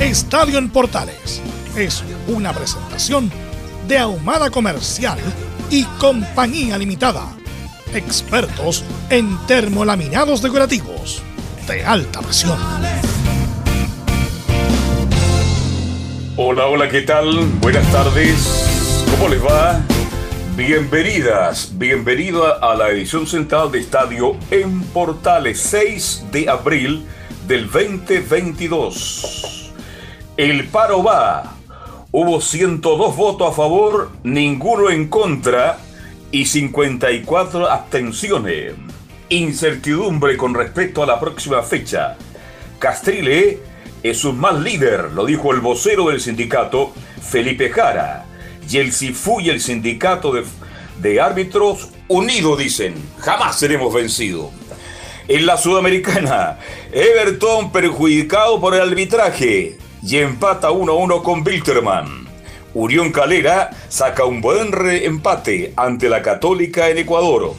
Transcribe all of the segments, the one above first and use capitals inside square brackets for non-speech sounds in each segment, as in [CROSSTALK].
Estadio en Portales es una presentación de Ahumada Comercial y Compañía Limitada. Expertos en termolaminados decorativos de alta presión. Hola, hola, ¿qué tal? Buenas tardes. ¿Cómo les va? Bienvenidas, bienvenido a la edición central de Estadio en Portales 6 de abril del 2022. El paro va. Hubo 102 votos a favor, ninguno en contra y 54 abstenciones. Incertidumbre con respecto a la próxima fecha. Castrile es un mal líder, lo dijo el vocero del sindicato, Felipe Jara. Y el CIFU y el sindicato de, de árbitros unidos dicen, jamás seremos vencidos. En la Sudamericana, Everton perjudicado por el arbitraje y empata 1-1 con Bilterman. Urión Calera saca un buen empate ante la Católica en Ecuador.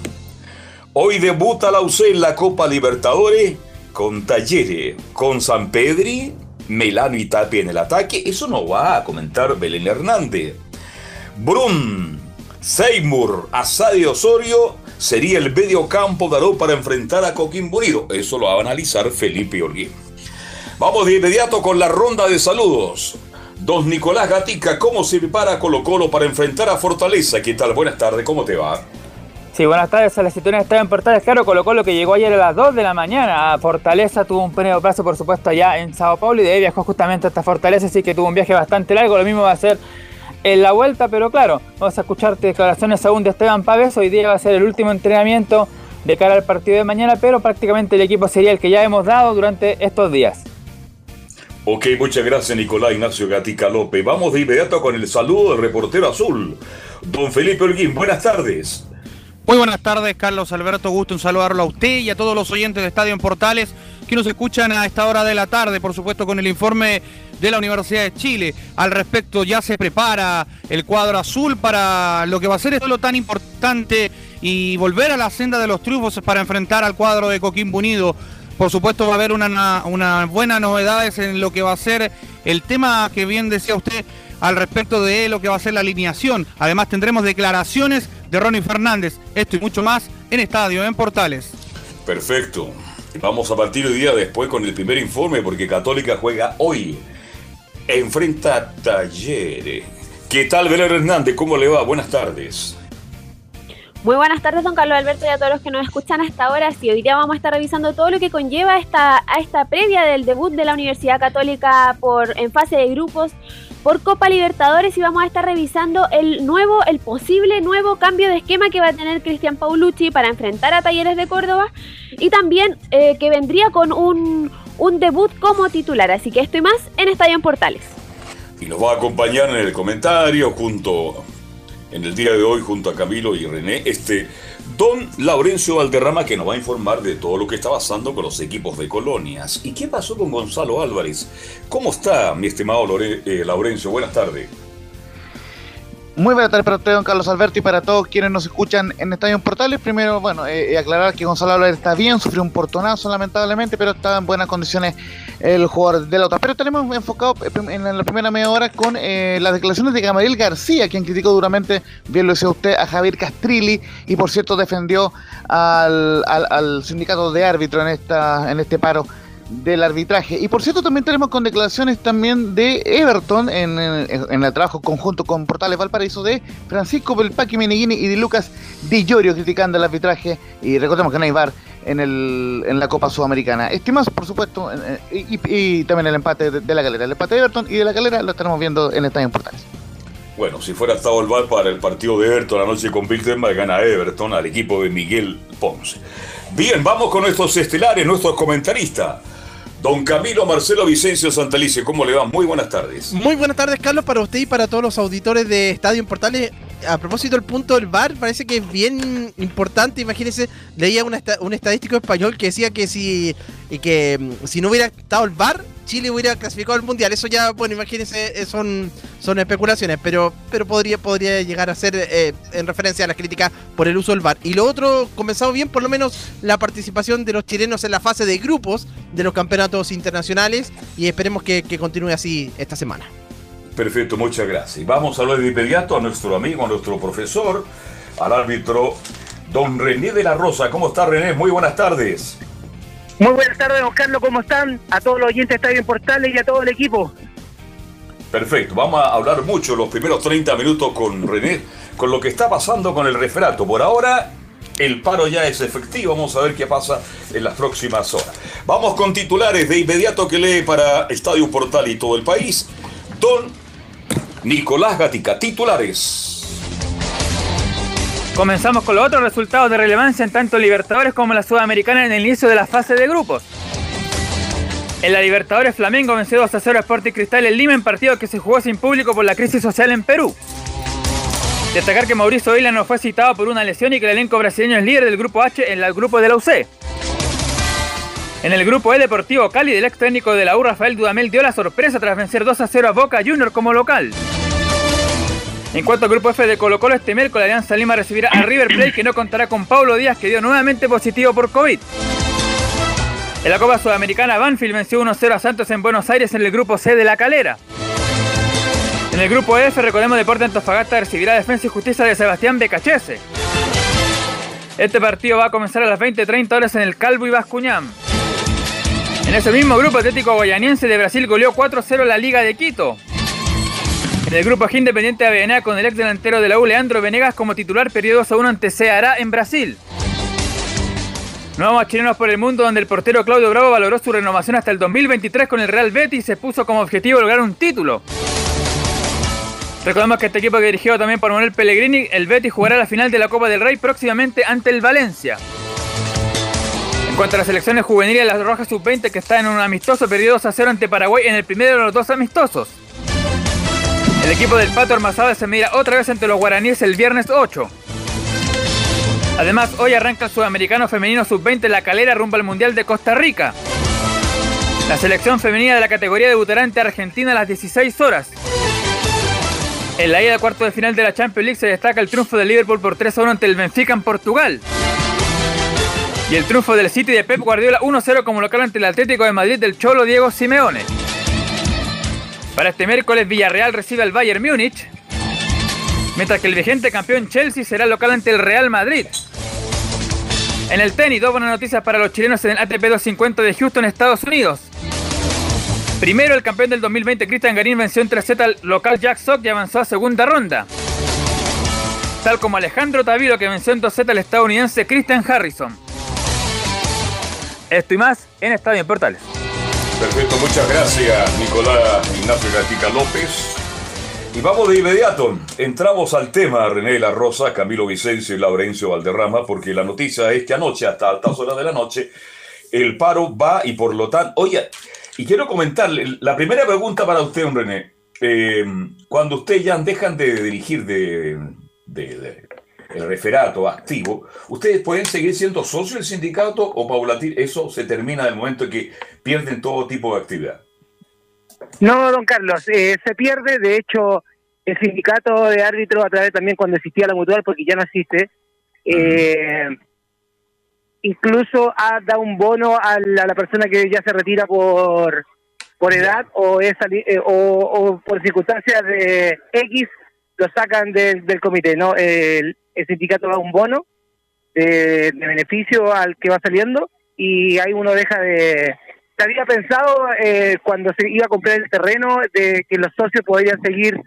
Hoy debuta la UC en la Copa Libertadores con Talleres, con San Pedri, Melano y Tapia en el ataque. Eso no va a comentar Belén Hernández. Brum, Seymour, Asad y Osorio sería el medio campo de Aró para enfrentar a Coquimbo. Eso lo va a analizar Felipe Olguín. Vamos de inmediato con la ronda de saludos. Don Nicolás Gatica, ¿cómo se prepara Colo Colo para enfrentar a Fortaleza? ¿Qué tal? Buenas tardes, ¿cómo te va? Sí, buenas tardes a la situación está en Portales. Claro, Colo Colo que llegó ayer a las 2 de la mañana Fortaleza, tuvo un pequeño plazo, por supuesto, allá en Sao Paulo y de ahí viajó justamente hasta Fortaleza, así que tuvo un viaje bastante largo. Lo mismo va a ser en la vuelta, pero claro, vamos a escuchar declaraciones aún de Esteban Pávez. Hoy día va a ser el último entrenamiento de cara al partido de mañana, pero prácticamente el equipo sería el que ya hemos dado durante estos días. Ok, muchas gracias Nicolás Ignacio Gatica López. Vamos de inmediato con el saludo del reportero azul, don Felipe Holguín. Buenas tardes. Muy buenas tardes, Carlos Alberto. Gusto en saludarlo a usted y a todos los oyentes de Estadio en Portales que nos escuchan a esta hora de la tarde, por supuesto, con el informe de la Universidad de Chile. Al respecto, ya se prepara el cuadro azul para lo que va a ser esto lo tan importante y volver a la senda de los triunfos para enfrentar al cuadro de Coquimbo Unido. Por supuesto va a haber unas una buenas novedades en lo que va a ser el tema que bien decía usted al respecto de lo que va a ser la alineación. Además tendremos declaraciones de Ronnie Fernández. Esto y mucho más en Estadio, en Portales. Perfecto. Vamos a partir hoy día después con el primer informe porque Católica juega hoy. Enfrenta a Talleres. ¿Qué tal, Belén Hernández? ¿Cómo le va? Buenas tardes. Muy buenas tardes, don Carlos Alberto, y a todos los que nos escuchan hasta ahora. Sí, hoy día vamos a estar revisando todo lo que conlleva esta, a esta previa del debut de la Universidad Católica por, en fase de grupos por Copa Libertadores y vamos a estar revisando el nuevo, el posible nuevo cambio de esquema que va a tener Cristian Paulucci para enfrentar a Talleres de Córdoba y también eh, que vendría con un, un debut como titular. Así que esto y más en Estadio en Portales. Y nos va a acompañar en el comentario junto en el día de hoy junto a Camilo y René, este don Laurencio Valderrama que nos va a informar de todo lo que está pasando con los equipos de colonias. ¿Y qué pasó con Gonzalo Álvarez? ¿Cómo está, mi estimado eh, Laurencio? Buenas tardes. Muy buenas tardes para usted, don Carlos Alberto, y para todos quienes nos escuchan en Estadio Portales. Primero, bueno, eh, eh, aclarar que Gonzalo Álvarez está bien, sufrió un portonazo lamentablemente, pero está en buenas condiciones el jugador de la otra. Pero tenemos enfocado en la primera media hora con eh, las declaraciones de Gamaliel García, quien criticó duramente, bien lo decía usted, a Javier Castrilli, y por cierto defendió al, al, sindicato de árbitro en, esta, en este paro del arbitraje. Y por cierto, también tenemos con declaraciones también de Everton en, el trabajo conjunto con Portales Valparaíso de Francisco Belpaqui Meneghini y de Lucas Di Llorio criticando el arbitraje. Y recordemos que no en, el, en la Copa Sudamericana. Estimas, por supuesto, y, también el empate de, la galera. El empate de Everton y de la galera lo estaremos viendo en Estadio Portales. Bueno, si fuera estado el VAR para el partido de Everton anoche con Bilderberg, gana Everton al equipo de Miguel Ponce. Bien, vamos con nuestros estelares, nuestros comentaristas. Don Camilo Marcelo Vicencio Santalice, ¿cómo le va? Muy buenas tardes. Muy buenas tardes, Carlos, para usted y para todos los auditores de Estadio en Portales. A propósito del punto del VAR, parece que es bien importante. Imagínense, leía un estadístico español que decía que si, que mm, si no hubiera estado el VAR, Chile hubiera clasificado al Mundial. Eso ya, bueno, imagínense, eh, son, son especulaciones, pero, pero podría, podría llegar a ser eh, en referencia a las críticas por el uso del VAR. Y lo otro, comenzado bien, por lo menos la participación de los chilenos en la fase de grupos de los campeonatos internacionales y esperemos que, continúe así esta semana. Perfecto, muchas gracias. Vamos a hablar de inmediato a nuestro amigo, a nuestro profesor, al árbitro, don René de la Rosa. ¿Cómo está René? Muy buenas tardes. Muy buenas tardes, don Carlos, ¿cómo están? A todos los oyentes de Estadio en Portales y a todo el equipo. Perfecto, vamos a hablar mucho los primeros 30 minutos con René, con lo que está pasando con el referato. Por ahora, el paro ya es efectivo, vamos a ver qué pasa en las próximas horas. Vamos con titulares de inmediato que lee para Estadio Portal y todo el país. Don Nicolás Gatica, titulares. Comenzamos con los otros resultados de relevancia en tanto Libertadores como la Sudamericana en el inicio de la fase de grupos. En la Libertadores Flamengo venció 2 a 0 a Sporting Cristal en Lima en partido que se jugó sin público por la crisis social en Perú. Destacar que Mauricio Isla no fue citado por una lesión y que el elenco brasileño es líder del grupo H en el grupo de la UC. En el grupo E Deportivo Cali, del ex técnico de la U, Rafael Dudamel, dio la sorpresa tras vencer 2 a 0 a Boca Junior como local. En cuanto al grupo F de Colo Colo, este miércoles Alianza Lima recibirá a River Plate que no contará con Paulo Díaz que dio nuevamente positivo por COVID. En la Copa Sudamericana, Banfield venció 1-0 a Santos en Buenos Aires en el grupo C de La Calera. En el grupo F, recordemos Deporte Antofagasta recibirá Defensa y Justicia de Sebastián Becachese. Este partido va a comenzar a las 20.30 horas en el Calvo y Bascuñán. En ese mismo grupo, Atlético Guayaniense de Brasil goleó 4-0 la Liga de Quito. En el grupo G Independiente de Avellaneda con el ex delantero de la U, Leandro Venegas, como titular, periodo 2 a 1 ante Ceará en Brasil. A chilenos por el mundo, donde el portero Claudio Bravo valoró su renovación hasta el 2023 con el Real Betis y se puso como objetivo lograr un título. Recordemos que este equipo que dirigido también por Manuel Pellegrini, el Betis jugará la final de la Copa del Rey próximamente ante el Valencia. En cuanto a las selecciones juveniles, las Rojas Sub-20 que está en un amistoso periodo 2 a 0 ante Paraguay en el primero de los dos amistosos. El equipo del Pato Armazada se mira otra vez ante los guaraníes el viernes 8. Además, hoy arranca el sudamericano femenino sub-20 La Calera rumbo al Mundial de Costa Rica. La selección femenina de la categoría debutará ante Argentina a las 16 horas. En la ida de cuarto de final de la Champions League se destaca el triunfo del Liverpool por 3 1 ante el Benfica en Portugal. Y el triunfo del City de Pep Guardiola 1-0 como local ante el Atlético de Madrid del Cholo Diego Simeone. Para este miércoles Villarreal recibe al Bayern Múnich, mientras que el vigente campeón Chelsea será local ante el Real Madrid. En el tenis, dos buenas noticias para los chilenos en el ATP 250 de Houston, Estados Unidos. Primero, el campeón del 2020, Cristian Garín, venció en 3 al local Jack Sock y avanzó a segunda ronda. Tal como Alejandro Taviro, que venció en 2 al estadounidense Christian Harrison. Esto y más en Estadio en Portales. Perfecto, muchas gracias Nicolás Ignacio Gatica López. Y vamos de inmediato, entramos al tema René La Rosa, Camilo Vicencio y Laurencio Valderrama, porque la noticia es que anoche, hasta altas horas de la noche, el paro va y por lo tanto, oye, y quiero comentarle, la primera pregunta para usted, René, eh, cuando ustedes ya dejan de dirigir de, el referato activo, ¿ustedes pueden seguir siendo socios del sindicato o paulatir eso se termina en el momento en que pierden todo tipo de actividad? No, don Carlos, eh, se pierde, de hecho, el sindicato de árbitros a través también cuando existía la mutual, porque ya no existe, eh, incluso ha dado un bono a la, persona que ya se retira por por edad o, es, eh, o, por circunstancias de X lo sacan del, del comité, ¿no? El, el sindicato da un bono de, beneficio al que va saliendo y ahí uno deja de, se había pensado eh, cuando se iba a comprar el terreno de que los socios podrían seguir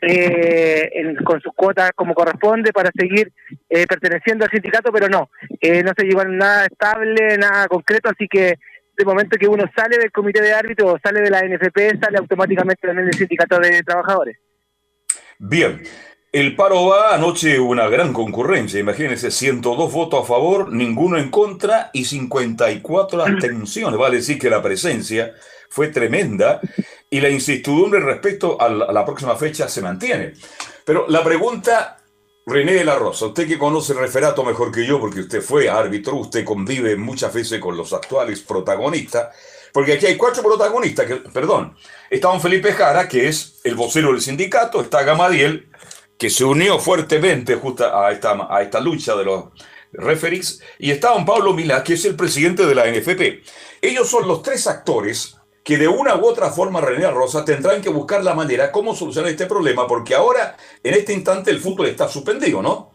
eh, con sus cuotas como corresponde para seguir eh, perteneciendo al sindicato, pero no, no se llevan nada estable, nada concreto, así que de momento que uno sale del comité de árbitros o sale de la NFP, sale automáticamente también del sindicato de trabajadores. Bien, el paro va anoche una gran concurrencia, imagínense, 102 votos a favor, ninguno en contra y 54 abstenciones. Vale decir que la presencia fue tremenda y la incertidumbre respecto a la, próxima fecha se mantiene. Pero la pregunta, René de la Rosa, usted que conoce el referato mejor que yo, porque usted fue árbitro, usted convive muchas veces con los actuales protagonistas, porque aquí hay cuatro protagonistas, que, perdón, está don Felipe Jara, que es el vocero del sindicato, está Gamadiel, que se unió fuertemente justo a esta, a esta lucha de los referees, y está don Pablo Milá, que es el presidente de la NFP. Ellos son los tres actores que de una u otra forma René Rosa tendrán que buscar la manera cómo solucionar este problema, porque ahora, en este instante, el fútbol está suspendido, ¿no?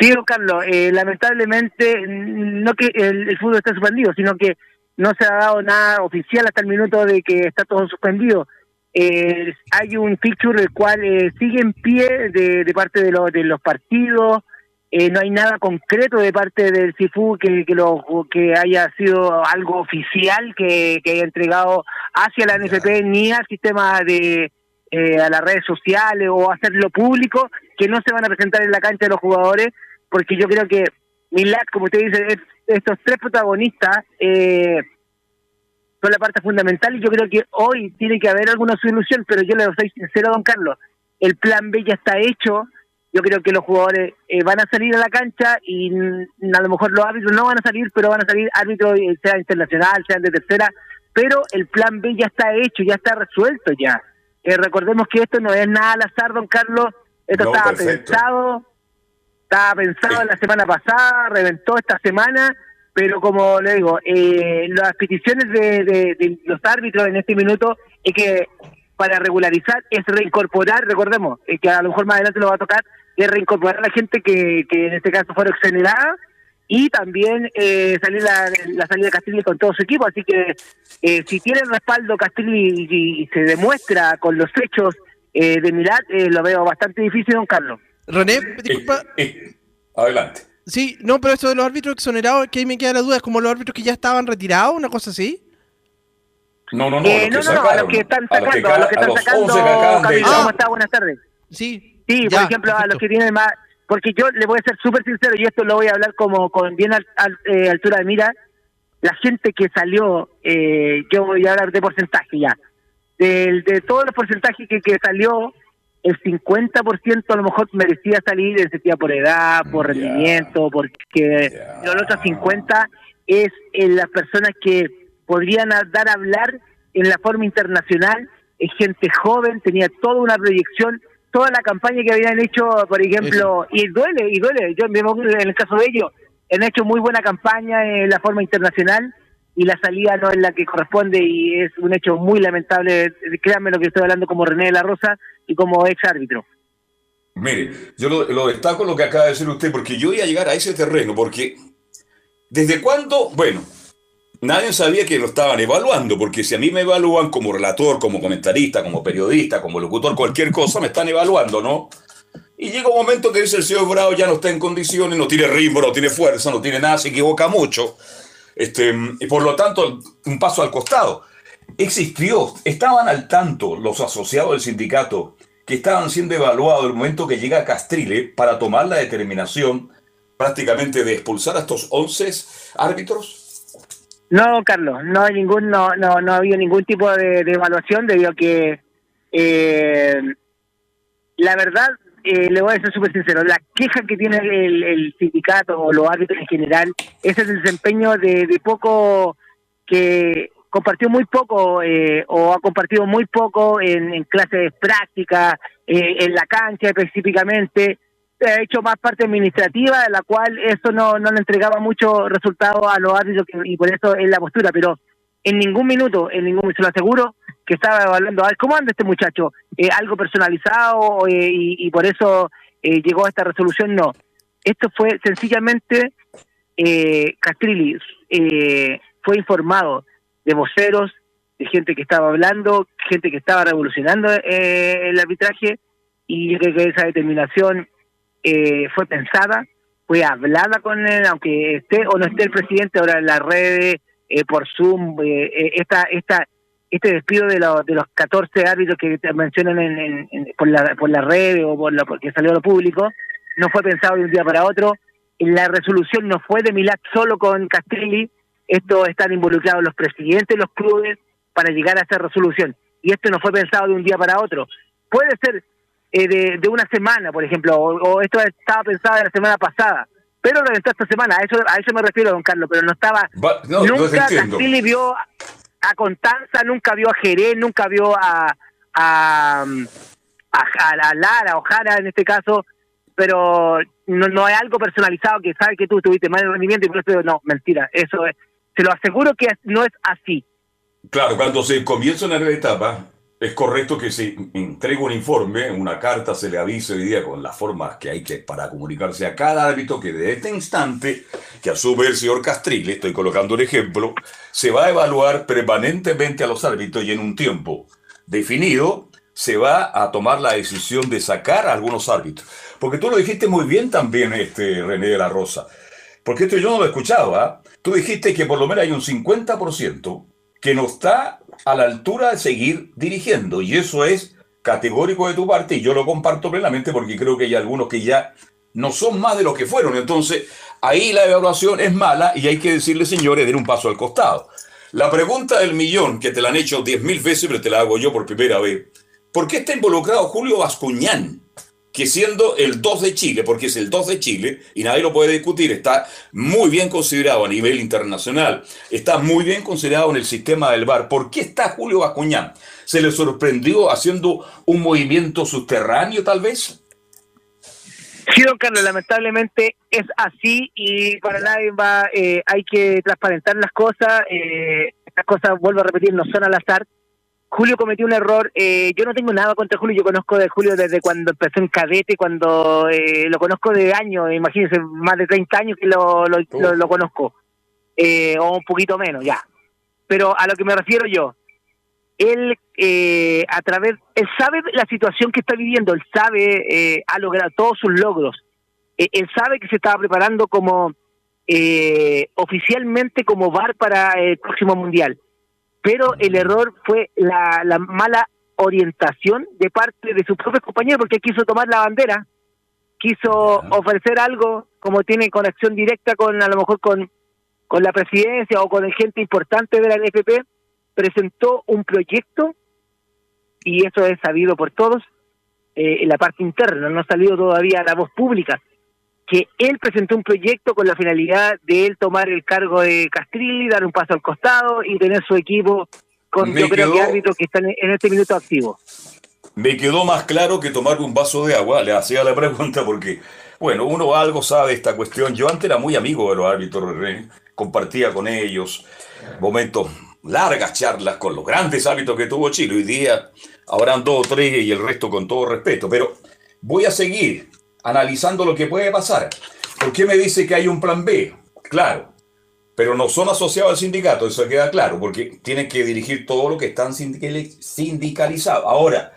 Sí, don Carlos, eh, lamentablemente no que el, fútbol está suspendido, sino que no se ha dado nada oficial hasta el minuto de que está todo suspendido. Eh, hay un feature el cual eh, sigue en pie de, de parte de, de los partidos, eh, no hay nada concreto de parte del CIFU que, que, lo, que haya sido algo oficial que, que haya entregado hacia la NFP ni al sistema de eh, a las redes sociales o hacerlo público que no se van a presentar en la cancha de los jugadores porque yo creo que Milad, como usted dice, estos tres protagonistas eh, son la parte fundamental y yo creo que hoy tiene que haber alguna solución, pero yo le soy sincero, don Carlos, el plan B ya está hecho, yo creo que los jugadores eh, van a salir a la cancha y a lo mejor los árbitros no van a salir, pero van a salir árbitros, eh, sea internacional, sean de tercera, pero el plan B ya está hecho, ya está resuelto ya. Eh, recordemos que esto no es nada al azar, don Carlos, esto estaba pensado, estaba pensado la semana pasada, reventó esta semana pero como le digo, eh, las peticiones de, los árbitros en este minuto es que para regularizar es reincorporar, recordemos, eh, que a lo mejor más adelante lo va a tocar, es reincorporar a la gente que, que en este caso fueron exonerada y también eh, salir la, salida de Castillo con todo su equipo. Así que eh, si tiene respaldo Castillo y, se demuestra con los hechos de Milad, lo veo bastante difícil, don Carlos. René, disculpa. adelante. Sí, no, pero esto de los árbitros exonerados, que ahí me queda la duda, es como los árbitros que ya estaban retirados, una cosa así. No, no, no, eh, no, no, a los que están sacando, a los que, están sacando, ¿cómo está? Buenas tardes. Sí. Sí, por ejemplo, a los que tienen más, porque yo le voy a ser súper sincero y esto lo voy a hablar como con bien eh, altura de mira, la gente que salió, eh, yo voy a hablar de porcentaje ya, de, de todos los porcentajes que, que salió, el 50% a lo mejor merecía salir, en por edad, por rendimiento, porque los otros 50 es en las personas que podrían dar a hablar en la forma internacional, es gente joven, tenía toda una proyección, toda la campaña que habían hecho, por ejemplo, y duele, y duele, yo en el caso de ellos, han hecho muy buena campaña en la forma internacional, y la salida no es la que corresponde y es un hecho muy lamentable. Créanme lo que estoy hablando como René de la Rosa y como ex árbitro. Mire, yo lo, destaco lo que acaba de decir usted, porque yo iba a llegar a ese terreno, porque ¿desde cuándo? Bueno, nadie sabía que lo estaban evaluando, porque si a mí me evalúan como relator, como comentarista, como periodista, como locutor, cualquier cosa, me están evaluando, ¿no? Y llega un momento que dice el señor Bravo ya no está en condiciones, no tiene ritmo, no tiene fuerza, no tiene nada, se equivoca mucho. Este, y por lo tanto, un paso al costado. Existió, estaban al tanto los asociados del sindicato que estaban siendo evaluados el momento que llega Castrile para tomar la determinación prácticamente de expulsar a estos 11 árbitros? No, Carlos, no hay ningún, no, no, no ha habido ningún tipo de, evaluación debido a que eh, la verdad eh, le voy a ser súper sincero, la queja que tiene el, sindicato o los árbitros en general es el desempeño de, poco que compartió muy poco eh, o ha compartido muy poco en, clases prácticas, eh, en la cancha específicamente, ha hecho más parte administrativa, de la cual eso no, no le entregaba mucho resultado a los árbitros y por eso es la postura, pero en ningún minuto, en ningún se lo aseguro, que estaba evaluando, a ver, ¿cómo anda este muchacho? Eh, ¿Algo personalizado eh, y, por eso eh, llegó a esta resolución? No. Esto fue sencillamente, Castrilli fue informado de voceros, de gente que estaba hablando, gente que estaba revolucionando el arbitraje, y yo creo que esa determinación fue pensada, fue hablada con él, aunque esté o no esté el presidente, ahora en las redes, eh, por Zoom, esta, esta, este despido de, los de los 14 árbitros que mencionan en, por, la, por la red o por la, porque salió a lo público, no fue pensado de un día para otro. La resolución no fue de Milad solo con Castelli, esto están involucrados los presidentes de los clubes para llegar a esa resolución. Y esto no fue pensado de un día para otro. Puede ser eh, de, de, una semana, por ejemplo, o, esto estaba pensado de la semana pasada, pero lo esta semana, a eso, a eso me refiero, don Carlos, pero no estaba... nunca Castelli vio a Constanza, nunca vio a Jerez, nunca vio a, a, a, Lara, o Jara en este caso, pero no, no es algo personalizado que sabe que tú tuviste mal rendimiento y por eso no, mentira, eso es, se lo aseguro que no es así. Claro, cuando se comienza una nueva etapa, es correcto que se entregue un informe, una carta, se le avise hoy día con las formas que hay que para comunicarse a cada árbitro que de este instante, que asume el señor Castrile, estoy colocando un ejemplo, se va a evaluar permanentemente a los árbitros y en un tiempo definido se va a tomar la decisión de sacar a algunos árbitros. Porque tú lo dijiste muy bien también, este René de la Rosa. Porque esto yo no lo escuchaba. Tú dijiste que por lo menos hay un 50% que no está a la altura de seguir dirigiendo. Y eso es categórico de tu parte y yo lo comparto plenamente porque creo que hay algunos que ya no son más de lo que fueron. Entonces, ahí la evaluación es mala y hay que decirle, señores, den un paso al costado. La pregunta del millón, que te la han hecho diez mil veces, pero te la hago yo por primera vez. ¿Por qué está involucrado Julio Bascuñán? Que siendo el 2 de Chile, porque es el 2 de Chile, y nadie lo puede discutir, está muy bien considerado a nivel internacional, está muy bien considerado en el sistema del VAR. ¿Por qué está Julio Bacuñán? ¿Se le sorprendió haciendo un movimiento subterráneo tal vez? Sí, don Carlos, lamentablemente es así y para nadie va, eh, hay que transparentar las cosas. Eh, estas cosas, vuelvo a repetir, no son al azar. Julio cometió un error. Eh, yo no tengo nada contra Julio. Yo conozco de Julio desde cuando empezó en cadete, cuando eh, lo conozco de años. Imagínense, más de 30 años que lo, lo, conozco. Eh, o un poquito menos, ya. Pero a lo que me refiero yo, él a través, él sabe la situación que está viviendo, él sabe, ha logrado todos sus logros. él sabe que se estaba preparando como oficialmente como VAR para el próximo mundial pero el error fue la, mala orientación de parte de sus propios compañeros, porque quiso tomar la bandera, quiso ofrecer algo, como tiene conexión directa con, a lo mejor con, con la presidencia o con gente importante de la NFP, presentó un proyecto, y eso es sabido por todos, eh, en la parte interna, no ha salido todavía a la voz pública, que él presentó un proyecto con la finalidad de él tomar el cargo de Castrilli, dar un paso al costado y tener su equipo con, yo creo que árbitros que están en este minuto activos. Me quedó más claro que tomar un vaso de agua, le hacía la pregunta porque, bueno, uno algo sabe de esta cuestión. Yo antes era muy amigo de los árbitros, compartía con ellos momentos, largas charlas con los grandes árbitros que tuvo Chile. Hoy día habrán dos o tres y el resto con todo respeto, pero voy a seguir analizando lo que puede pasar. ¿Por qué me dice que hay un plan B? Claro, pero no son asociados al sindicato, eso queda claro, porque tienen que dirigir todo lo que están sindicalizados. Ahora,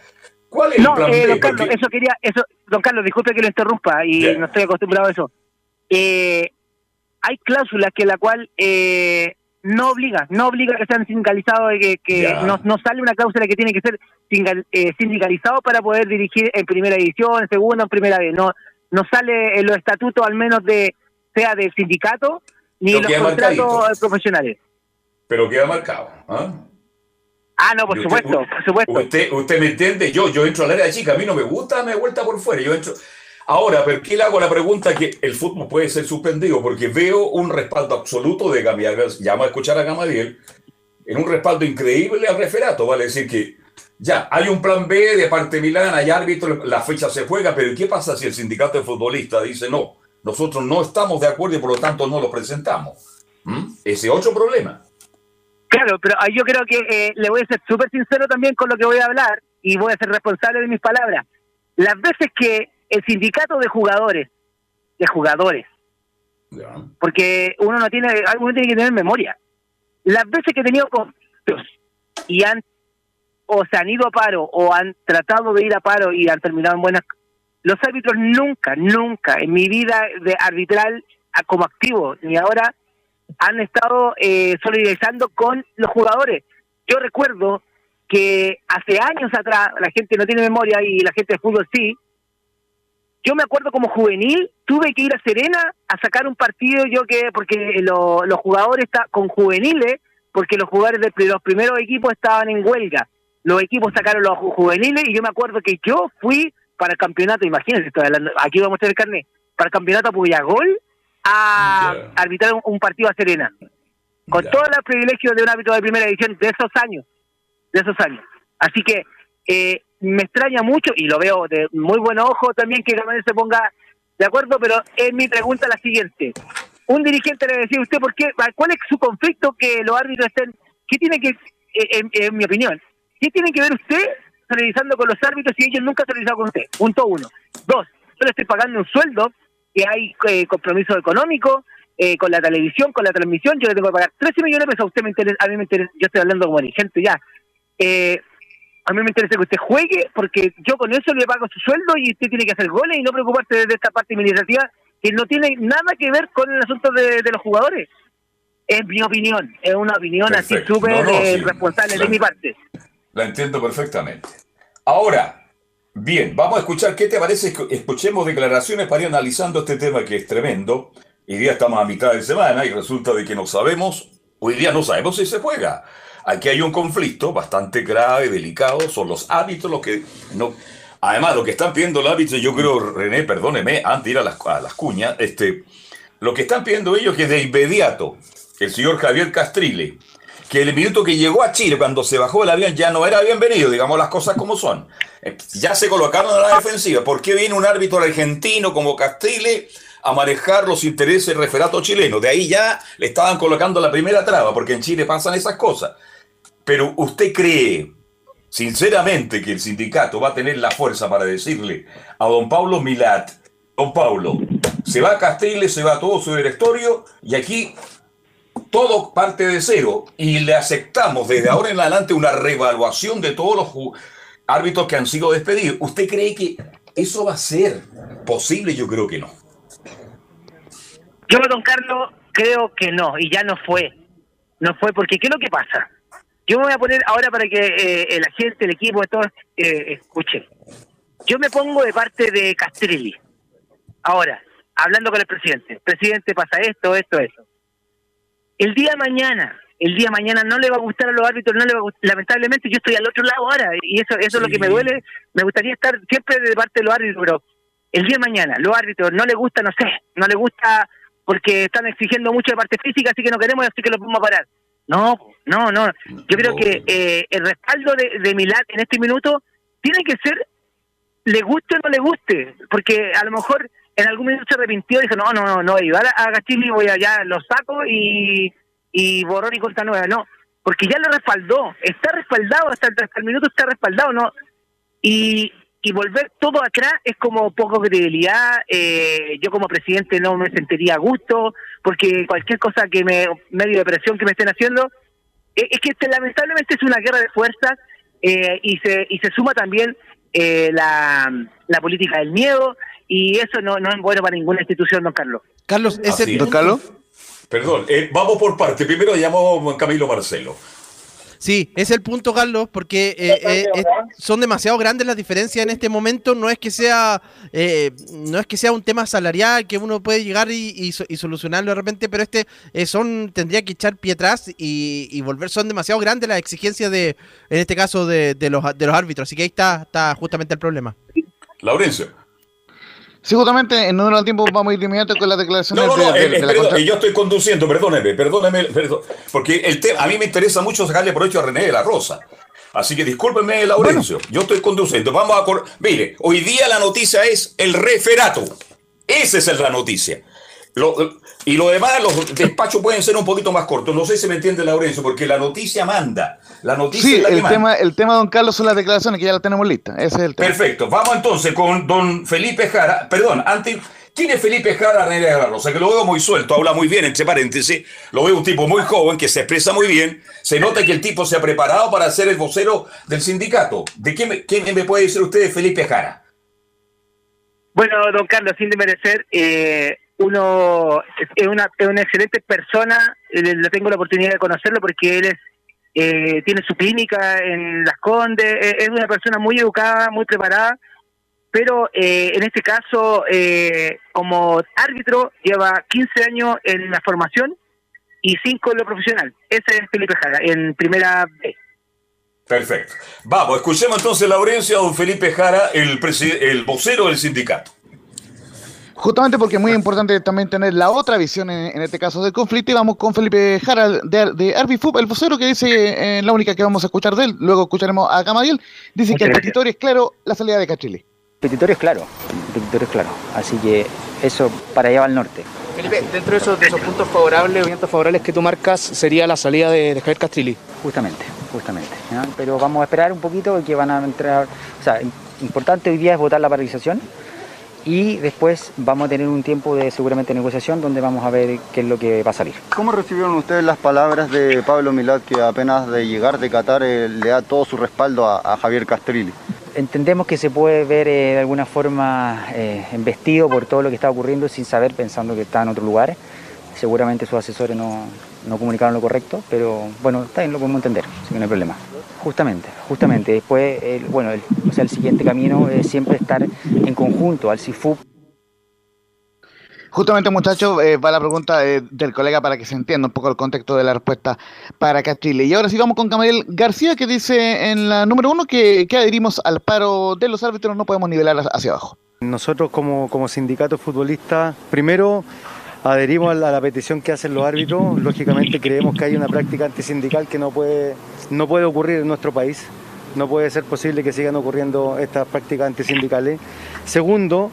¿cuál es el plan eh, B? Don Carlos, eso quería, eso, don Carlos, disculpe que lo interrumpa y no estoy acostumbrado a eso. Eh, hay cláusulas que la cual eh, no obliga, no obliga a que sean sindicalizados, que, que no, no, sale una cláusula que tiene que ser eh, sindicalizado para poder dirigir en primera edición, en segunda, en primera vez. No, no sale en los estatutos, al menos de sea del sindicato, ni los contratos profesionales. Pero queda marcado. ¿ah? Ah, no, por supuesto, por supuesto. Usted, usted me entiende, yo, yo entro al área de chica, a mí no me gusta, me vuelta por fuera, yo entro... Ahora, ¿por qué le hago la pregunta que el fútbol puede ser suspendido? Porque veo un respaldo absoluto de Gamadiel, llamo a escuchar a Gamadiel, en un respaldo increíble al referato, vale decir que ya, hay un plan B de parte de Milán, hay árbitro, la fecha se juega, pero ¿qué pasa si el sindicato de futbolistas dice no? Nosotros no estamos de acuerdo y por lo tanto no lo presentamos. ¿Mm? Ese otro problema. Claro, pero yo creo que eh, le voy a ser súper sincero también con lo que voy a hablar y voy a ser responsable de mis palabras. Las veces que el sindicato de jugadores, de jugadores, porque uno no tiene, uno tiene que tener memoria. las veces que he tenido conflictos y han o se han ido a paro o han tratado de ir a paro y han terminado en buenas los árbitros nunca, nunca en mi vida de arbitral como activo ni ahora han estado eh, solidarizando con los jugadores. Yo recuerdo que hace años atrás, la gente no tiene memoria y la gente de fútbol sí, yo me acuerdo como juvenil, tuve que ir a Serena a sacar un partido, yo que, porque los jugadores está, con juveniles, porque los jugadores de los primeros equipos estaban en huelga. Los equipos sacaron los juveniles y yo me acuerdo que yo fui para el campeonato, imagínense, estoy hablando, aquí vamos a tener carne, para el campeonato Puyagol a arbitrar un, partido a Serena. Con todos los privilegios de un árbitro de primera edición de esos años. De esos años. Así que eh, me extraña mucho y lo veo de muy buen ojo también que Gamaliel se ponga de acuerdo, pero es mi pregunta la siguiente. Un dirigente le decía usted, ¿por qué, ¿cuál es su conflicto que los árbitros estén? ¿Qué tiene que, eh, en, mi opinión, qué tiene que ver usted realizando con los árbitros si ellos nunca han realizado con usted? Punto uno. Dos, yo le estoy pagando un sueldo, que hay eh, compromiso económico, eh, con la televisión, con la transmisión, yo le tengo que pagar 13 millones de pesos, a usted me interesa, a mí me interesa, yo estoy hablando como dirigente ya. Eh, a mí me interesa que usted juegue porque yo con eso le pago su sueldo y usted tiene que hacer goles y no preocuparse de esta parte administrativa que no tiene nada que ver con el asunto de, los jugadores. Es mi opinión, es una opinión así súper eh, responsable de mi parte. La entiendo perfectamente. Ahora, bien, vamos a escuchar qué te parece. Escuchemos declaraciones para ir analizando este tema que es tremendo. Hoy día estamos a mitad de semana y resulta de que no sabemos, hoy día no sabemos si se juega. Aquí hay un conflicto bastante grave, delicado, son los hábitos los que no... Además, lo que están pidiendo los hábitos, yo creo, René, perdóneme, antes de ir a las, a cuñas, este, lo que están pidiendo ellos es que de inmediato el señor Javier Castrile, que el minuto que llegó a Chile, cuando se bajó el avión, ya no era bienvenido, digamos las cosas como son. Eh, ya se colocaron en la defensiva. ¿Por qué viene un árbitro argentino como Castrile a manejar los intereses del referato chileno? De ahí ya le estaban colocando la primera traba, porque en Chile pasan esas cosas. Pero usted cree, sinceramente, que el sindicato va a tener la fuerza para decirle a don Pablo Milat, don Pablo, se va a Castells, se va todo su directorio y aquí todo parte de cero y le aceptamos desde ahora en adelante una revaluación de todos los árbitros que han sido despedidos. ¿Usted cree que eso va a ser posible? Yo creo que no. Yo, don Carlos, creo que no, y ya no fue. No fue porque, ¿qué es lo que pasa? Yo me voy a poner ahora para que eh, la gente, el equipo, todos eh, escuchen. Yo me pongo de parte de Castrilli. Ahora, hablando con el presidente. Presidente, pasa esto, esto, eso. El día mañana, el día mañana no le va a gustar a los árbitros, no le va a lamentablemente yo estoy al otro lado ahora y eso eso es lo que me duele. Me gustaría estar siempre de parte de los árbitros, pero el día mañana los árbitros no le gusta, no sé, no le gusta porque están exigiendo mucho de parte física, así que no queremos, así que lo vamos a parar. No, no, no. Yo creo que eh, el respaldo de, de Milán en este minuto tiene que ser, le guste o no le guste, porque a lo mejor en algún minuto se arrepintió y dijo, no, no, no, no, ayudar a Gachini, voy allá, lo saco y, y borrón y cuenta nueva. No, porque ya lo respaldó, está respaldado, hasta, hasta el minuto está respaldado, ¿no? Y, y volver todo atrás es como poco credibilidad. Eh, yo como presidente no me sentiría a gusto porque cualquier cosa que me, medio de presión que me estén haciendo, eh, es que este, lamentablemente es una guerra de fuerzas eh, y, se, y se suma también la, la política del miedo y eso no, no es bueno para ninguna institución, don Carlos. Carlos, ese... Don Carlos. Perdón, vamos por parte. Primero llamo a Camilo Marcelo. Sí, es el punto, Carlos, porque eh, eh, son demasiado grandes las diferencias en este momento. No es que sea, eh, no es que sea un tema salarial que uno puede llegar y, solucionarlo de repente, pero este son tendría que echar pie atrás y, volver. Son demasiado grandes las exigencias de, en este caso, de, los, de los árbitros. Así que ahí está, está justamente el problema. Laurencio. Sí, justamente en de tiempo vamos a ir inmediato con las declaraciones no, no, de, eh, eh, yo estoy conduciendo, perdóneme, perdóneme, porque el tema, a mí me interesa mucho sacarle provecho a René de la Rosa. Así que discúlpeme, Laurencio, yo estoy conduciendo. Vamos a... Mire, hoy día la noticia es el referato. Esa es la noticia. Lo, y lo demás, los despachos pueden ser un poquito más cortos. No sé si me entiende Laurencio, porque la noticia manda. La noticia sí, es la el, tema, el tema, don Carlos, son las declaraciones que ya las tenemos listas. Ese es el tema. Perfecto. Vamos entonces con don Felipe Jara. Perdón, antes ¿Quién es Felipe Jara la Rosa? Que lo veo muy suelto, habla muy bien, entre paréntesis. Lo veo un tipo muy joven, que se expresa muy bien. Se nota que el tipo se ha preparado para ser el vocero del sindicato. ¿De qué me, qué me puede decir usted de Felipe Jara? Bueno, don Carlos, sin desmerecer, eh, uno es una, es una excelente persona, le tengo la oportunidad de conocerlo porque él es eh, tiene su clínica en Las Condes, eh, es una persona muy educada, muy preparada, pero eh, en este caso, eh, como árbitro, lleva 15 años en la formación y 5 en lo profesional. Ese es Felipe Jara, en primera B. Perfecto. Vamos, escuchemos entonces la audiencia a don Felipe Jara, el, el vocero del sindicato. Justamente porque es muy importante también tener la otra visión en, en este caso del conflicto y vamos con Felipe Jara de, de Arbifub, el vocero que dice, eh, la única que vamos a escuchar de él, luego escucharemos a Gamadiel, dice Muchas que el gracias. petitorio es claro la salida de Cachile. El petitorio es claro, el petitorio es claro. Así que eso para allá va al norte. Felipe, dentro de esos, de esos puntos favorables, puntos favorables que tú marcas, sería la salida de, de Javier Castrilli. Justamente, justamente. Pero vamos a esperar un poquito y que van a entrar. O sea, importante hoy día es votar la paralización y después vamos a tener un tiempo de seguramente negociación donde vamos a ver qué es lo que va a salir. ¿Cómo recibieron ustedes las palabras de Pablo Milad que apenas de llegar de Qatar eh, le da todo su respaldo a, a Javier Castrilli? Entendemos que se puede ver eh, de alguna forma eh, embestido por todo lo que está ocurriendo sin saber, pensando que está en otro lugar. Seguramente sus asesores no, no comunicaron lo correcto, pero bueno, está bien, lo podemos entender, así que no hay problema. Justamente, justamente. Después, el, bueno, el, o sea, el siguiente camino es siempre estar en conjunto al CIFUP. Justamente, muchachos, eh, va la pregunta eh, del colega para que se entienda un poco el contexto de la respuesta para Cachile. Y ahora sí vamos con Camariel García, que dice en la número uno que, que adherimos al paro de los árbitros, no podemos nivelar hacia abajo. Nosotros como, como sindicato futbolista, primero adherimos a la, petición que hacen los árbitros. Lógicamente creemos que hay una práctica antisindical que no puede, no puede ocurrir en nuestro país. No puede ser posible que sigan ocurriendo estas prácticas antisindicales. Segundo,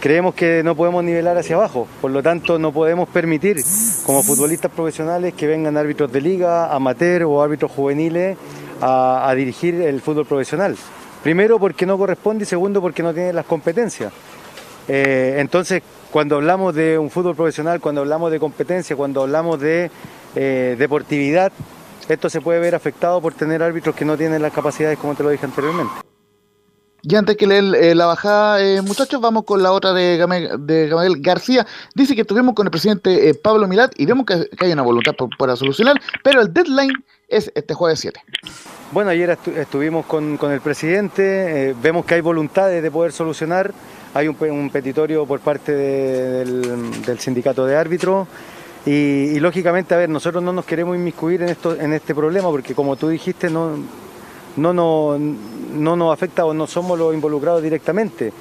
creemos que no podemos nivelar hacia abajo. Por lo tanto, no podemos permitir como futbolistas profesionales que vengan árbitros de liga, amateur o árbitros juveniles a, a dirigir el fútbol profesional. Primero porque no corresponde y segundo porque no tienen las competencias. Eh, entonces, cuando hablamos de un fútbol profesional, cuando hablamos de competencia, cuando hablamos de eh, deportividad, esto se puede ver afectado por tener árbitros que no tienen las capacidades como te lo dije anteriormente. Y antes que leer eh, la bajada, eh, muchachos, vamos con la otra de, Gamel, de García. Dice que estuvimos con el presidente eh, Pablo Milad y vemos que, que hay una voluntad para solucionar, pero el deadline es este jueves 7. Bueno, ayer estu estuvimos con, con, el presidente, vemos que hay voluntades de poder solucionar, hay un, petitorio por parte de, del, sindicato de árbitros y, y, lógicamente, a ver, nosotros no nos queremos inmiscuir en, esto, en este problema porque como tú dijiste, no, no, no, no nos afecta o no somos los involucrados directamente.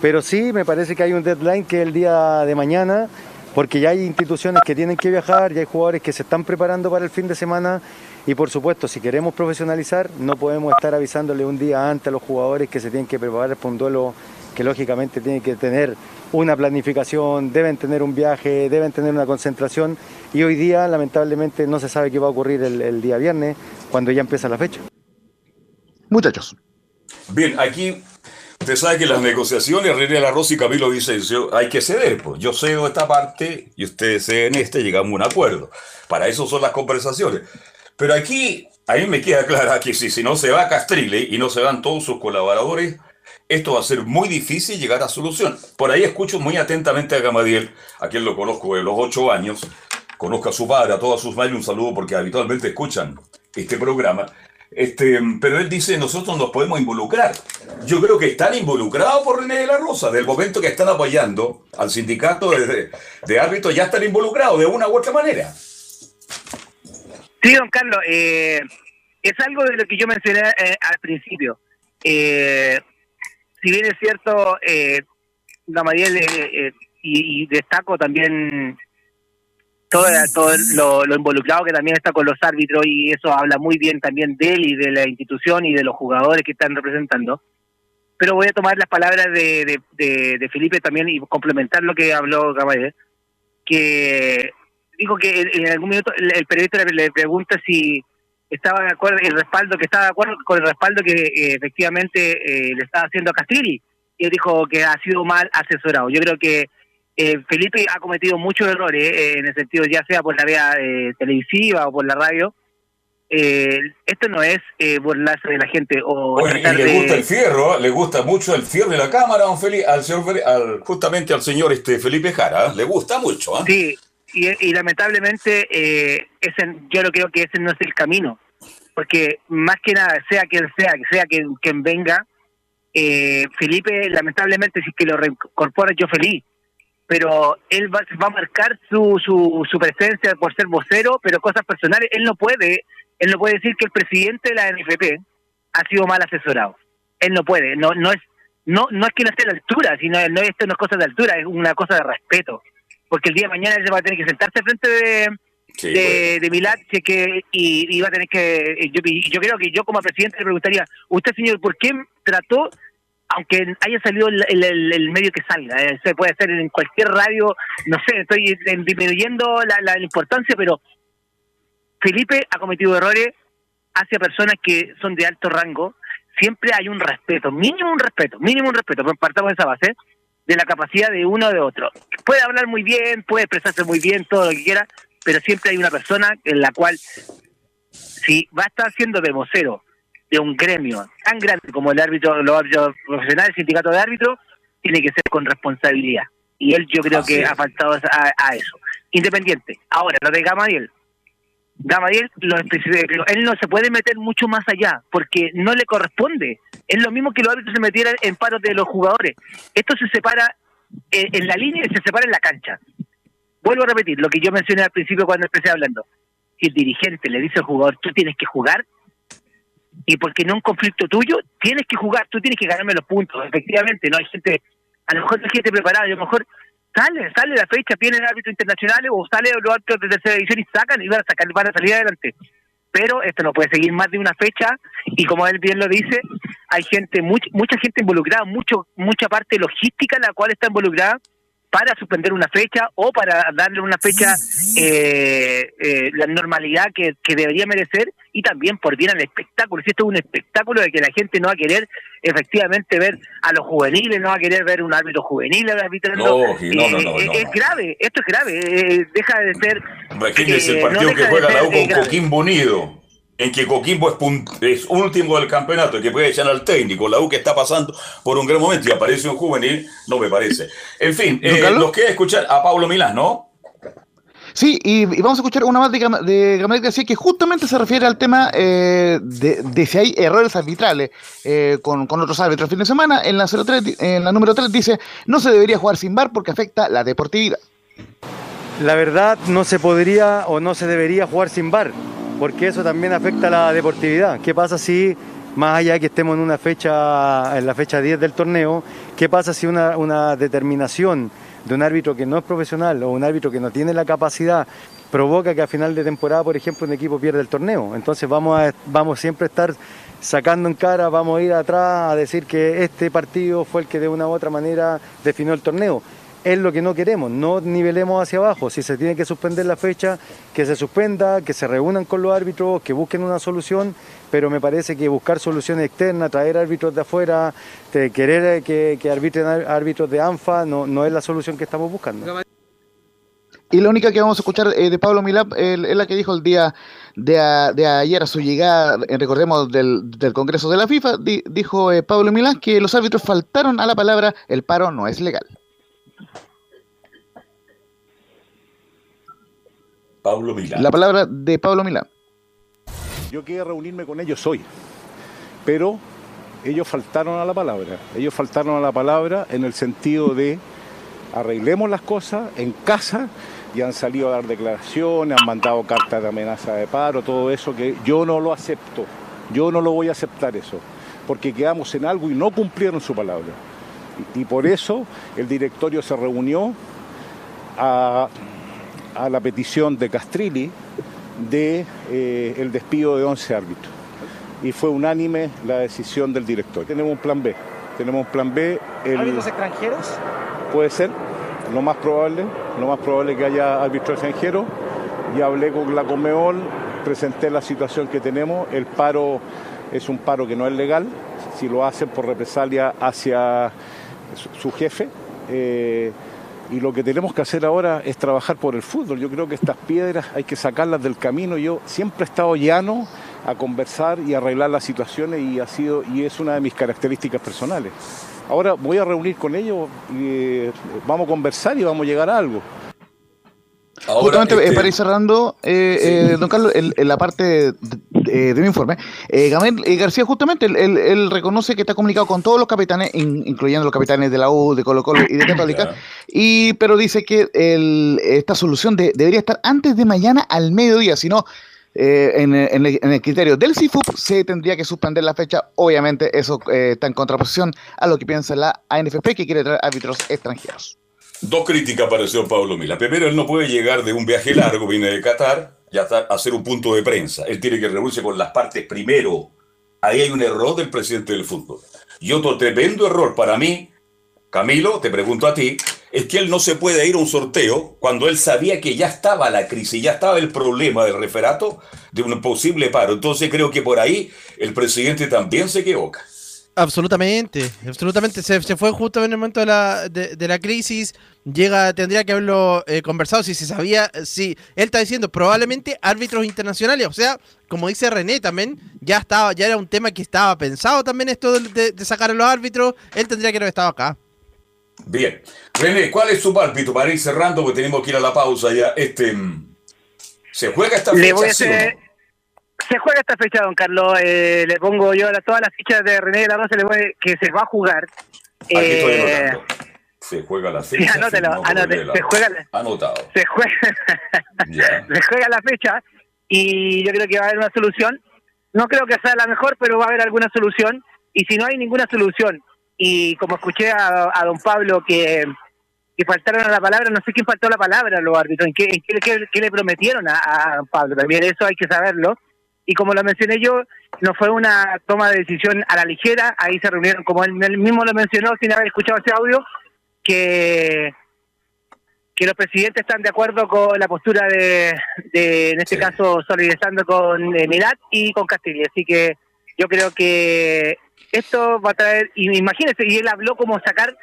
Pero sí me parece que hay un deadline que es el día de mañana, porque ya hay instituciones que tienen que viajar, ya hay jugadores que se están preparando para el fin de semana y por supuesto si queremos profesionalizar no podemos estar avisándole un día antes a los jugadores que se tienen que preparar para un duelo que lógicamente tiene que tener una planificación, deben tener un viaje, deben tener una concentración y hoy día lamentablemente no se sabe qué va a ocurrir el, el día viernes cuando ya empieza la fecha. Muchachos. Bien, aquí usted sabe que las negociaciones, René Larroz y Camilo Vicencio, hay que ceder. Pues yo cedo esta parte y ustedes ceden este, llegamos a un acuerdo. Para eso son las conversaciones. Pero aquí, a mí me queda clara que si, si no se va Castrile y no se van todos sus colaboradores, esto va a ser muy difícil llegar a solución. Por ahí escucho muy atentamente a Gamadiel, a quien lo conozco de los ocho años, conozco a su padre, a todas sus madres, un saludo porque habitualmente escuchan este programa. Este, pero él dice, nosotros nos podemos involucrar. Yo creo que están involucrados por René de la Rosa. Del momento que están apoyando al sindicato de, de árbitros, ya están involucrados de una u otra manera. Sí, don Carlos, eh, es algo de lo que yo mencioné eh, al principio. Eh, si bien es cierto, eh, Gamadiel y, y, destaco también todo, todo lo, involucrado que también está con los árbitros y eso habla muy bien también de él y de la institución y de los jugadores que están representando. Pero voy a tomar las palabras de, de, de, de Felipe también y complementar lo que habló Gamadiel, que dijo que en algún minuto el periodista le pregunta si estaba de acuerdo el respaldo que estaba de acuerdo con el respaldo que eh, efectivamente eh, le estaba haciendo a Castrilli y él dijo que ha sido mal asesorado yo creo que eh, Felipe ha cometido muchos errores eh, en el sentido, ya sea por la vía eh, televisiva o por la radio. Eh, esto no es eh, burlarse de la gente o Bueno, y le de- gusta el fierro, le gusta mucho el fierro de la cámara, don Feli- al señor, al, justamente al señor este Felipe Jara, le gusta mucho. Sí, y, lamentablemente eh, ese, yo no creo que ese no es el camino, porque más que nada, sea quien sea, que sea quien, quien venga, eh, Felipe lamentablemente si es que lo reincorpora yo feliz, pero él va, va a marcar su, su, su presencia por ser vocero, pero cosas personales, él no puede, él no puede decir que el presidente de la NFP ha sido mal asesorado, él no puede, no, no es no no es que no esté a la altura, sino no, esto no es cosa de altura, es una cosa de respeto porque el día de mañana él va a tener que sentarse frente de, Sí, de, de Milad que, y, y va a tener que, yo, yo creo que yo como presidente le preguntaría, usted señor, ¿por qué trató, aunque haya salido el, el- el- el medio que salga, eh, se puede hacer en cualquier radio, no sé, estoy disminuyendo la, la importancia, pero Felipe ha cometido errores hacia personas que son de alto rango, siempre hay un respeto, mínimo un respeto, mínimo un respeto, partamos de esa base, de la capacidad de uno o de otro. Puede hablar muy bien, puede expresarse muy bien, todo lo que quiera, pero siempre hay una persona en la cual, si va a estar siendo de vocero de un gremio tan grande como el árbitro, los árbitros profesionales, el sindicato de árbitros, tiene que ser con responsabilidad. Y él yo creo Así que es. ha faltado a, a eso. Independiente. Ahora, lo de Gamadiel. Gamadiel, lo él no se puede meter mucho más allá, porque no le corresponde. Es lo mismo que los árbitros se metieran en paros de los jugadores. Esto se separa eh, en la línea y se separa en la cancha. Vuelvo a repetir lo que yo mencioné al principio cuando empecé hablando. Si el dirigente le dice al jugador, tú tienes que jugar, y porque no es un conflicto tuyo, tienes que jugar, tú tienes que ganarme los puntos. Efectivamente, no hay gente, a lo mejor hay gente preparada, a lo mejor sale, sale la fecha, vienen árbitros internacionales o sale los árbitros de tercera división y sacan y van a, sacar, van a salir adelante. Pero esto no puede seguir más de una fecha y como él bien lo dice, hay gente, much- mucha gente involucrada, mucho mucha parte logística la cual está involucrada para suspender una fecha o para darle una fecha eh, eh, la normalidad que, que debería merecer y también por bien al espectáculo. Si esto es un espectáculo de que la gente no va a querer efectivamente ver a los juveniles, no va a querer ver un árbitro juvenil arbitrando. No, no, no, Eh, no, eh, no, es grave, esto es grave, eh, deja de ser... Imagínense eh, el no partido que juega la U eh, con. Coquimbo Unido, en que Coquimbo es, es último del campeonato, que puede echar al técnico, la U que está pasando por un gran momento y aparece un juvenil, no me parece. En fin, ¿Don eh, nos queda escuchar a Pablo Milán, ¿no? Sí, y, y vamos a escuchar una más de, de García que justamente se refiere al tema eh, de, de si hay errores arbitrales eh, con, con otros árbitros el fin de semana. En la, 03, di- en la número 3 dice, no se debería jugar sin bar porque afecta la deportividad. La verdad no se podría o no se debería jugar sin bar, porque eso también afecta a la deportividad. ¿Qué pasa si, más allá de que estemos en una fecha, en la fecha 10 del torneo, qué pasa si una, determinación de un árbitro que no es profesional o un árbitro que no tiene la capacidad provoca que a final de temporada, por ejemplo, un equipo pierda el torneo? Entonces vamos, a, vamos siempre a estar sacando en cara, vamos a ir atrás a decir que este partido fue el que de una u otra manera definió el torneo es lo que no queremos, no nivelemos hacia abajo. Si se tiene que suspender la fecha, que se suspenda, que se reúnan con los árbitros, que busquen una solución, pero me parece que buscar soluciones externas, traer árbitros de afuera, de querer que, arbitren árbitros de ANFA, no, es la solución que estamos buscando. Y la única que vamos a escuchar eh, de Pablo eh, es la que dijo el día de, a- de ayer a su llegada, eh, recordemos, del, Congreso de la FIFA, di- dijo eh, Pablo Milán que los árbitros faltaron a la palabra, el paro no es legal. Pablo Milán. La palabra de Pablo Milán. Yo quería reunirme con ellos hoy, pero ellos faltaron a la palabra. Ellos faltaron a la palabra en el sentido de arreglemos las cosas en casa y han salido a dar declaraciones, han mandado cartas de amenaza de paro, todo eso que yo no lo acepto. Yo no lo voy a aceptar eso, porque quedamos en algo y no cumplieron su palabra. Y, por eso el directorio se reunió a, a la petición de Castrilli de eh, el despido de 11 árbitros. Y fue unánime la decisión del directorio. Tenemos un plan B. Tenemos un plan B. el- ¿Árbitros extranjeros? Puede ser, lo más probable, lo más probable que haya árbitro extranjero. Ya hablé con la Comeol, presenté la situación que tenemos. El paro es un paro que no es legal, si lo hacen por represalia hacia su, jefe. Eh, y lo que tenemos que hacer ahora es trabajar por el fútbol. Yo creo que estas piedras hay que sacarlas del camino. Yo siempre he estado llano a conversar y arreglar las situaciones y ha sido y es una de mis características personales. Ahora voy a reunir con ellos eh, vamos a conversar y vamos a llegar a algo. Justamente, este- eh, para ir cerrando, eh, eh, don Carlos, en, en la parte de, de- de mi informe, eh, Gamel eh, García justamente, él, él- él reconoce que está comunicado con todos los capitanes, in- incluyendo los capitanes de la U, de Colo Colo y de Católica, y pero dice que el- esta solución de- debería estar antes de mañana al mediodía, si no, en, el- en el, en el criterio del CIFUP se tendría que suspender la fecha. Obviamente, eso está en contraposición a lo que piensa la ANFP, que quiere traer árbitros extranjeros. Dos críticas señor Pablo Mila. Primero, él no puede llegar de un viaje largo, viene de Qatar, y hasta hacer un punto de prensa. Él tiene que reunirse con las partes primero. Ahí hay un error del presidente del fútbol. Y otro tremendo error para mí, Camilo, te pregunto a ti, es que él no se puede ir a un sorteo cuando él sabía que ya estaba la crisis, ya estaba el problema del referato de un posible paro. Entonces creo que por ahí el presidente también se equivoca. Absolutamente, absolutamente. Se, se fue justo en el momento de la, de, de la crisis. Llega, tendría que haberlo eh, conversado si se sabía. Si él está diciendo probablemente árbitros internacionales. O sea, como dice René también, ya estaba, ya era un tema que estaba pensado también esto de, sacar a los árbitros. Él tendría que haber estado acá. Bien. René, ¿cuál es su pálpito para ir cerrando? Porque tenemos que ir a la pausa ya. Este, mm, ¿Se juega esta Le fecha? voy a hacer-? Se juega esta fecha, don Carlos. eh, le pongo yo a todas las fichas de René de la Rosa que se va a jugar. Aquí estoy Eh, anotando. Se juega la sí, fecha. [LAUGHS] anótelo, firmado por anote, se juega la- Anotado. se juega, Ya. [LAUGHS] se juega la fecha y yo creo que va a haber una solución. No creo que sea la mejor, pero va a haber alguna solución. Y si no hay ninguna solución, y como escuché a, a don Pablo que, que faltaron a la palabra, no sé quién faltó la palabra a los árbitros, en qué, en qué- qué- qué le prometieron a, a don Pablo. También eso hay que saberlo. Y como lo mencioné yo, no fue una toma de decisión a la ligera, ahí se reunieron, como él, él mismo lo mencionó sin haber escuchado ese audio, que que los presidentes están de acuerdo con la postura de, de en este caso, solidarizando con eh, Milat y con Castilla. Así que yo creo que esto va a traer, y imagínense, y él habló como sacar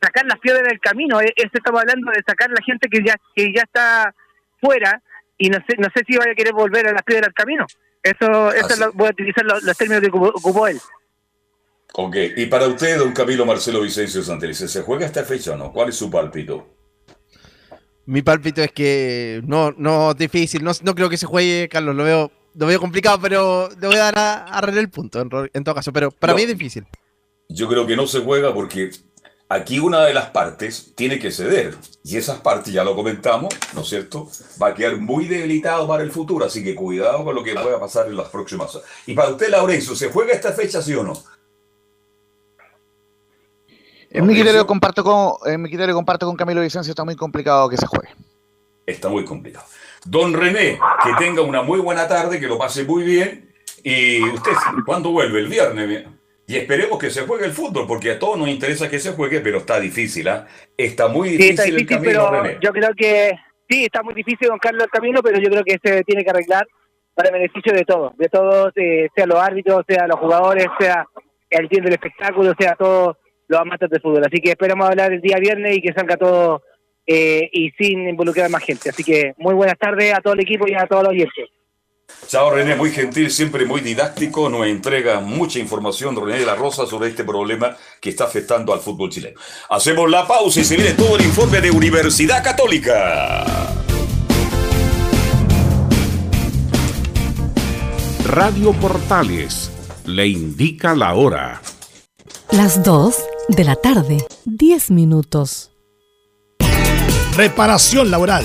sacar las piedras del camino. eh, Esto estaba hablando de sacar la gente que ya que ya está fuera y no sé no sé si vaya a querer volver a las piedras del camino. Eso, eso lo- voy a utilizar los, los términos que ocupó, él. Ok. Y para usted, don Camilo Marcelo Vicencio Santelice, ¿se juega esta fecha o no? ¿Cuál es su pálpito? Mi pálpito es que no, no es difícil. No, no creo que se juegue, Carlos. Lo veo, lo veo complicado, pero le voy a dar a, a René el punto en, todo caso. Pero para No. mí es difícil. Yo creo que no se juega porque aquí una de las partes tiene que ceder. Y esas partes, ya lo comentamos, ¿no es cierto? Va a quedar muy debilitado para el futuro. Así que cuidado con lo que pueda pasar en las próximas horas. Y para usted, Laurencio, ¿se juega esta fecha, sí o no? En mi criterio comparto con, en mi criterio comparto con Camilo Vicencio, está muy complicado que se juegue. Está muy complicado. Don René, que tenga una muy buena tarde, que lo pase muy bien. Y usted, ¿cuándo vuelve? El viernes. Y esperemos que se juegue el fútbol, porque a todos nos interesa que se juegue, pero está difícil, ¿ah? Está muy Sí, difícil, el camino, pero René. yo creo que sí, está muy difícil, don Carlos, el camino, pero yo creo que se tiene que arreglar para el beneficio de todos, de todos, eh, sea los árbitros, sea los jugadores, sea el team del espectáculo, sea todos los amantes del fútbol. Así que esperamos hablar el día viernes y que salga todo eh, y sin involucrar a más gente. Así que muy buenas tardes a todo el equipo y a todos los oyentes. Chao René, muy gentil, siempre muy didáctico, nos entrega mucha información René de la Rosa sobre este problema que está afectando al fútbol chileno. Hacemos la pausa y se viene todo el informe de Universidad Católica. Radio Portales le indica la hora. Las 2 de la tarde, 10 minutos. Reparación laboral.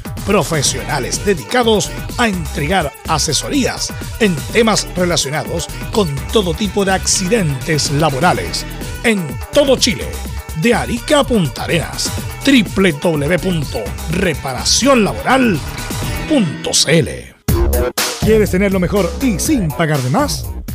Profesionales dedicados a entregar asesorías en temas relacionados con todo tipo de accidentes laborales. En todo Chile, de Arica a Punta Arenas. www.reparacionlaboral.cl. ¿Quieres tener lo mejor y sin pagar de más?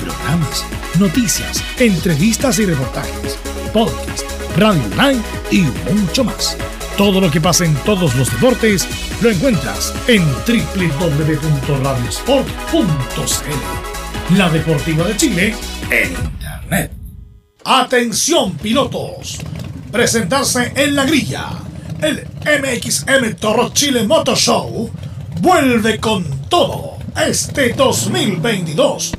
Programas, noticias, entrevistas y reportajes, podcast, radio online y mucho más. Todo lo que pasa en todos los deportes lo encuentras en www.radiosport.cl. La Deportiva de Chile en Internet. Atención pilotos. Presentarse en la grilla. El MXM Toro Chile Motor Show vuelve con todo este 2022.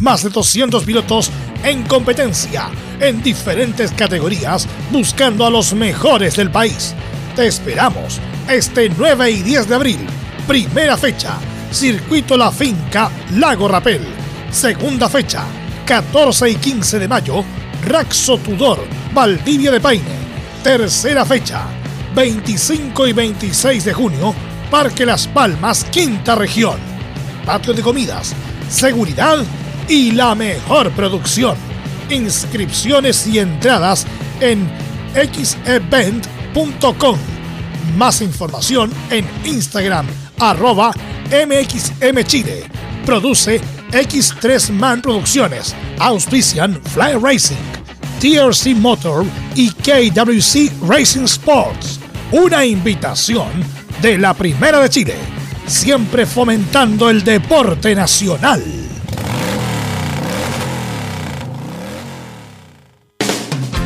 Más de 200 pilotos en competencia en diferentes categorías buscando a los mejores del país. Te esperamos este 9 y 10 de abril. Primera fecha, Circuito La Finca, Lago Rapel. Segunda fecha, 14 y 15 de mayo, Raxo Tudor, Valdivia de Paine. Tercera fecha, 25 y 26 de junio, Parque Las Palmas, Quinta Región. Patio de comidas, seguridad y la mejor producción. Inscripciones y entradas en xevent.com. Más información en Instagram, arroba MXMChile. Produce X3 Man Producciones. Auspician Fly Racing, TRC Motor y KWC Racing Sports. Una invitación de la Primera de Chile. Siempre fomentando el deporte nacional.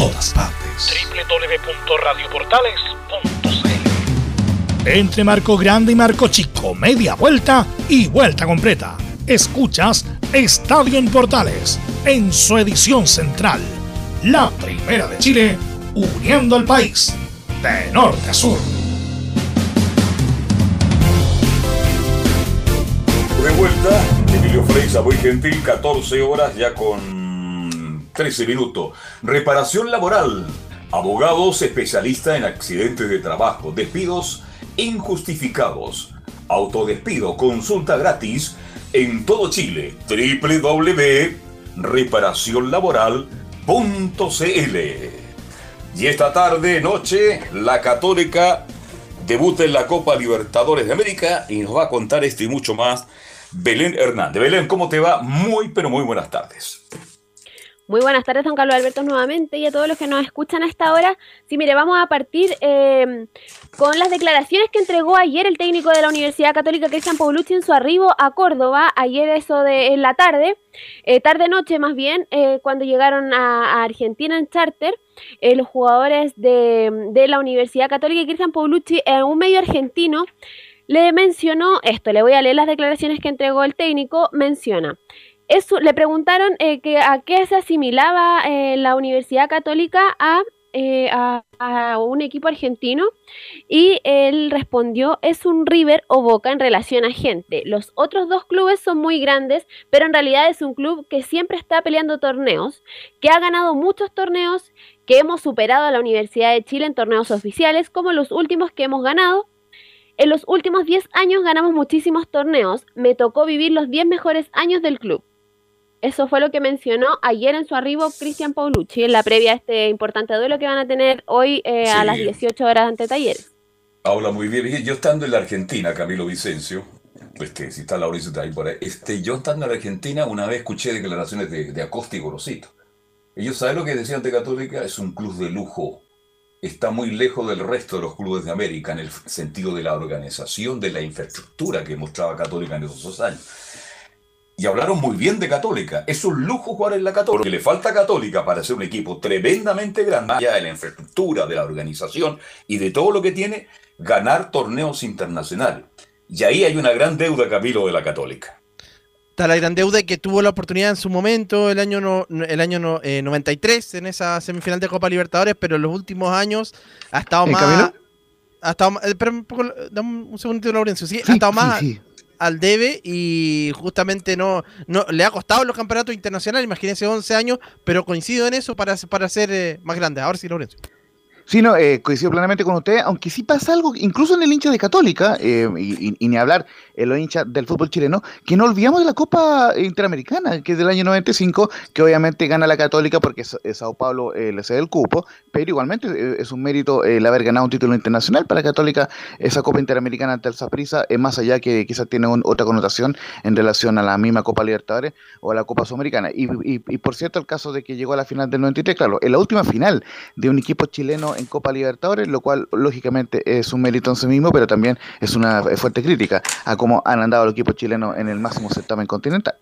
todas partes. www.radioportales.cl Entre Marco Grande y Marco Chico, media vuelta y vuelta completa. Escuchas Estadio en Portales en su edición central. La primera de Chile, uniendo al país de norte a sur. De vuelta, Emilio Freisa, muy gentil, 14 horas ya con 13 minutos. Reparación laboral. Abogados especialistas en accidentes de trabajo, despidos injustificados, autodespido, consulta gratis en todo Chile. www.reparacionlaboral.cl Y esta tarde, noche, la Católica debuta en la Copa Libertadores de América y nos va a contar esto y mucho más Belén Hernández. Belén, ¿cómo te va? Muy, pero muy buenas tardes. Muy buenas tardes, don Carlos Alberto, nuevamente, y a todos los que nos escuchan a esta hora. Sí, mire, vamos a partir eh, con las declaraciones que entregó ayer el técnico de la Universidad Católica, Cristian Paulucci, en su arribo a Córdoba, ayer eso de en la tarde, eh, tarde-noche más bien, eh, cuando llegaron a, a, Argentina en charter, eh, los jugadores de, de, la Universidad Católica y Cristian Paulucci, en un medio argentino, le mencionó esto, le voy a leer las declaraciones que entregó el técnico, menciona. Le preguntaron eh, a qué se asimilaba eh, la Universidad Católica a, eh, a, un equipo argentino y él respondió es un River o Boca en relación a gente. Los otros dos clubes son muy grandes, pero en realidad es un club que siempre está peleando torneos, que ha ganado muchos torneos, que hemos superado a la Universidad de Chile en torneos oficiales, como los últimos que hemos ganado. En los últimos 10 años ganamos muchísimos torneos. Me tocó vivir los 10 mejores años del club. Eso fue lo que mencionó ayer en su arribo Cristian Paulucci en la previa a este importante duelo que van a tener hoy eh, sí. a las 18 horas ante Talleres. Habla muy bien. Yo estando en la Argentina, Camilo Vicencio, este, si está Lauricio ahí por ahí, este, yo estando en la Argentina una vez escuché declaraciones de, de Acosta y Gorosito. Ellos saben lo que decían de Católica, es un club de lujo. está muy lejos del resto de los clubes de América en el sentido de la organización, de la infraestructura que mostraba Católica en esos dos años. Y hablaron muy bien de Católica. Es un lujo jugar en la Católica. Que le falta a Católica para ser un equipo tremendamente grande, ya de la infraestructura, de la organización y de todo lo que tiene, ganar torneos internacionales. Y ahí hay una gran deuda, Camilo, de la Católica. Está la gran deuda que tuvo la oportunidad en su momento, el año, no, el año no, eh, 93, en esa semifinal de Copa Libertadores, pero en los últimos años ha estado ¿En más. Ha estado más. Espera un poco, dame un segundito, Laurencio. Sí, ha estado más sí, sí. Al debe y justamente no, no le ha costado los campeonatos internacionales, imagínense 11 años, pero coincido en eso para, para ser eh, más grande. Ahora sí, Laurencio. Sí, no, eh, coincido plenamente con usted, aunque sí pasa algo, incluso en el hincha de Católica, eh, y- y ni hablar en los hinchas del fútbol chileno, que no olvidamos de la Copa Interamericana, que es del año 95, que obviamente gana la Católica porque Sa- eh, Sao Paulo eh, le cede el cupo, pero igualmente eh, es un mérito el haber ganado un título internacional para Católica, esa Copa Interamericana ante el Saprissa, es más allá que quizás tiene un- otra connotación en relación a la misma Copa Libertadores o a la Copa Sudamericana. Y, y- y por cierto, el caso de que llegó a la final del 93, claro, en la última final de un equipo chileno en Copa Libertadores, lo cual lógicamente es un mérito en sí mismo, pero también es una eh, fuerte crítica a cómo han andado los equipos chilenos en el máximo certamen continental.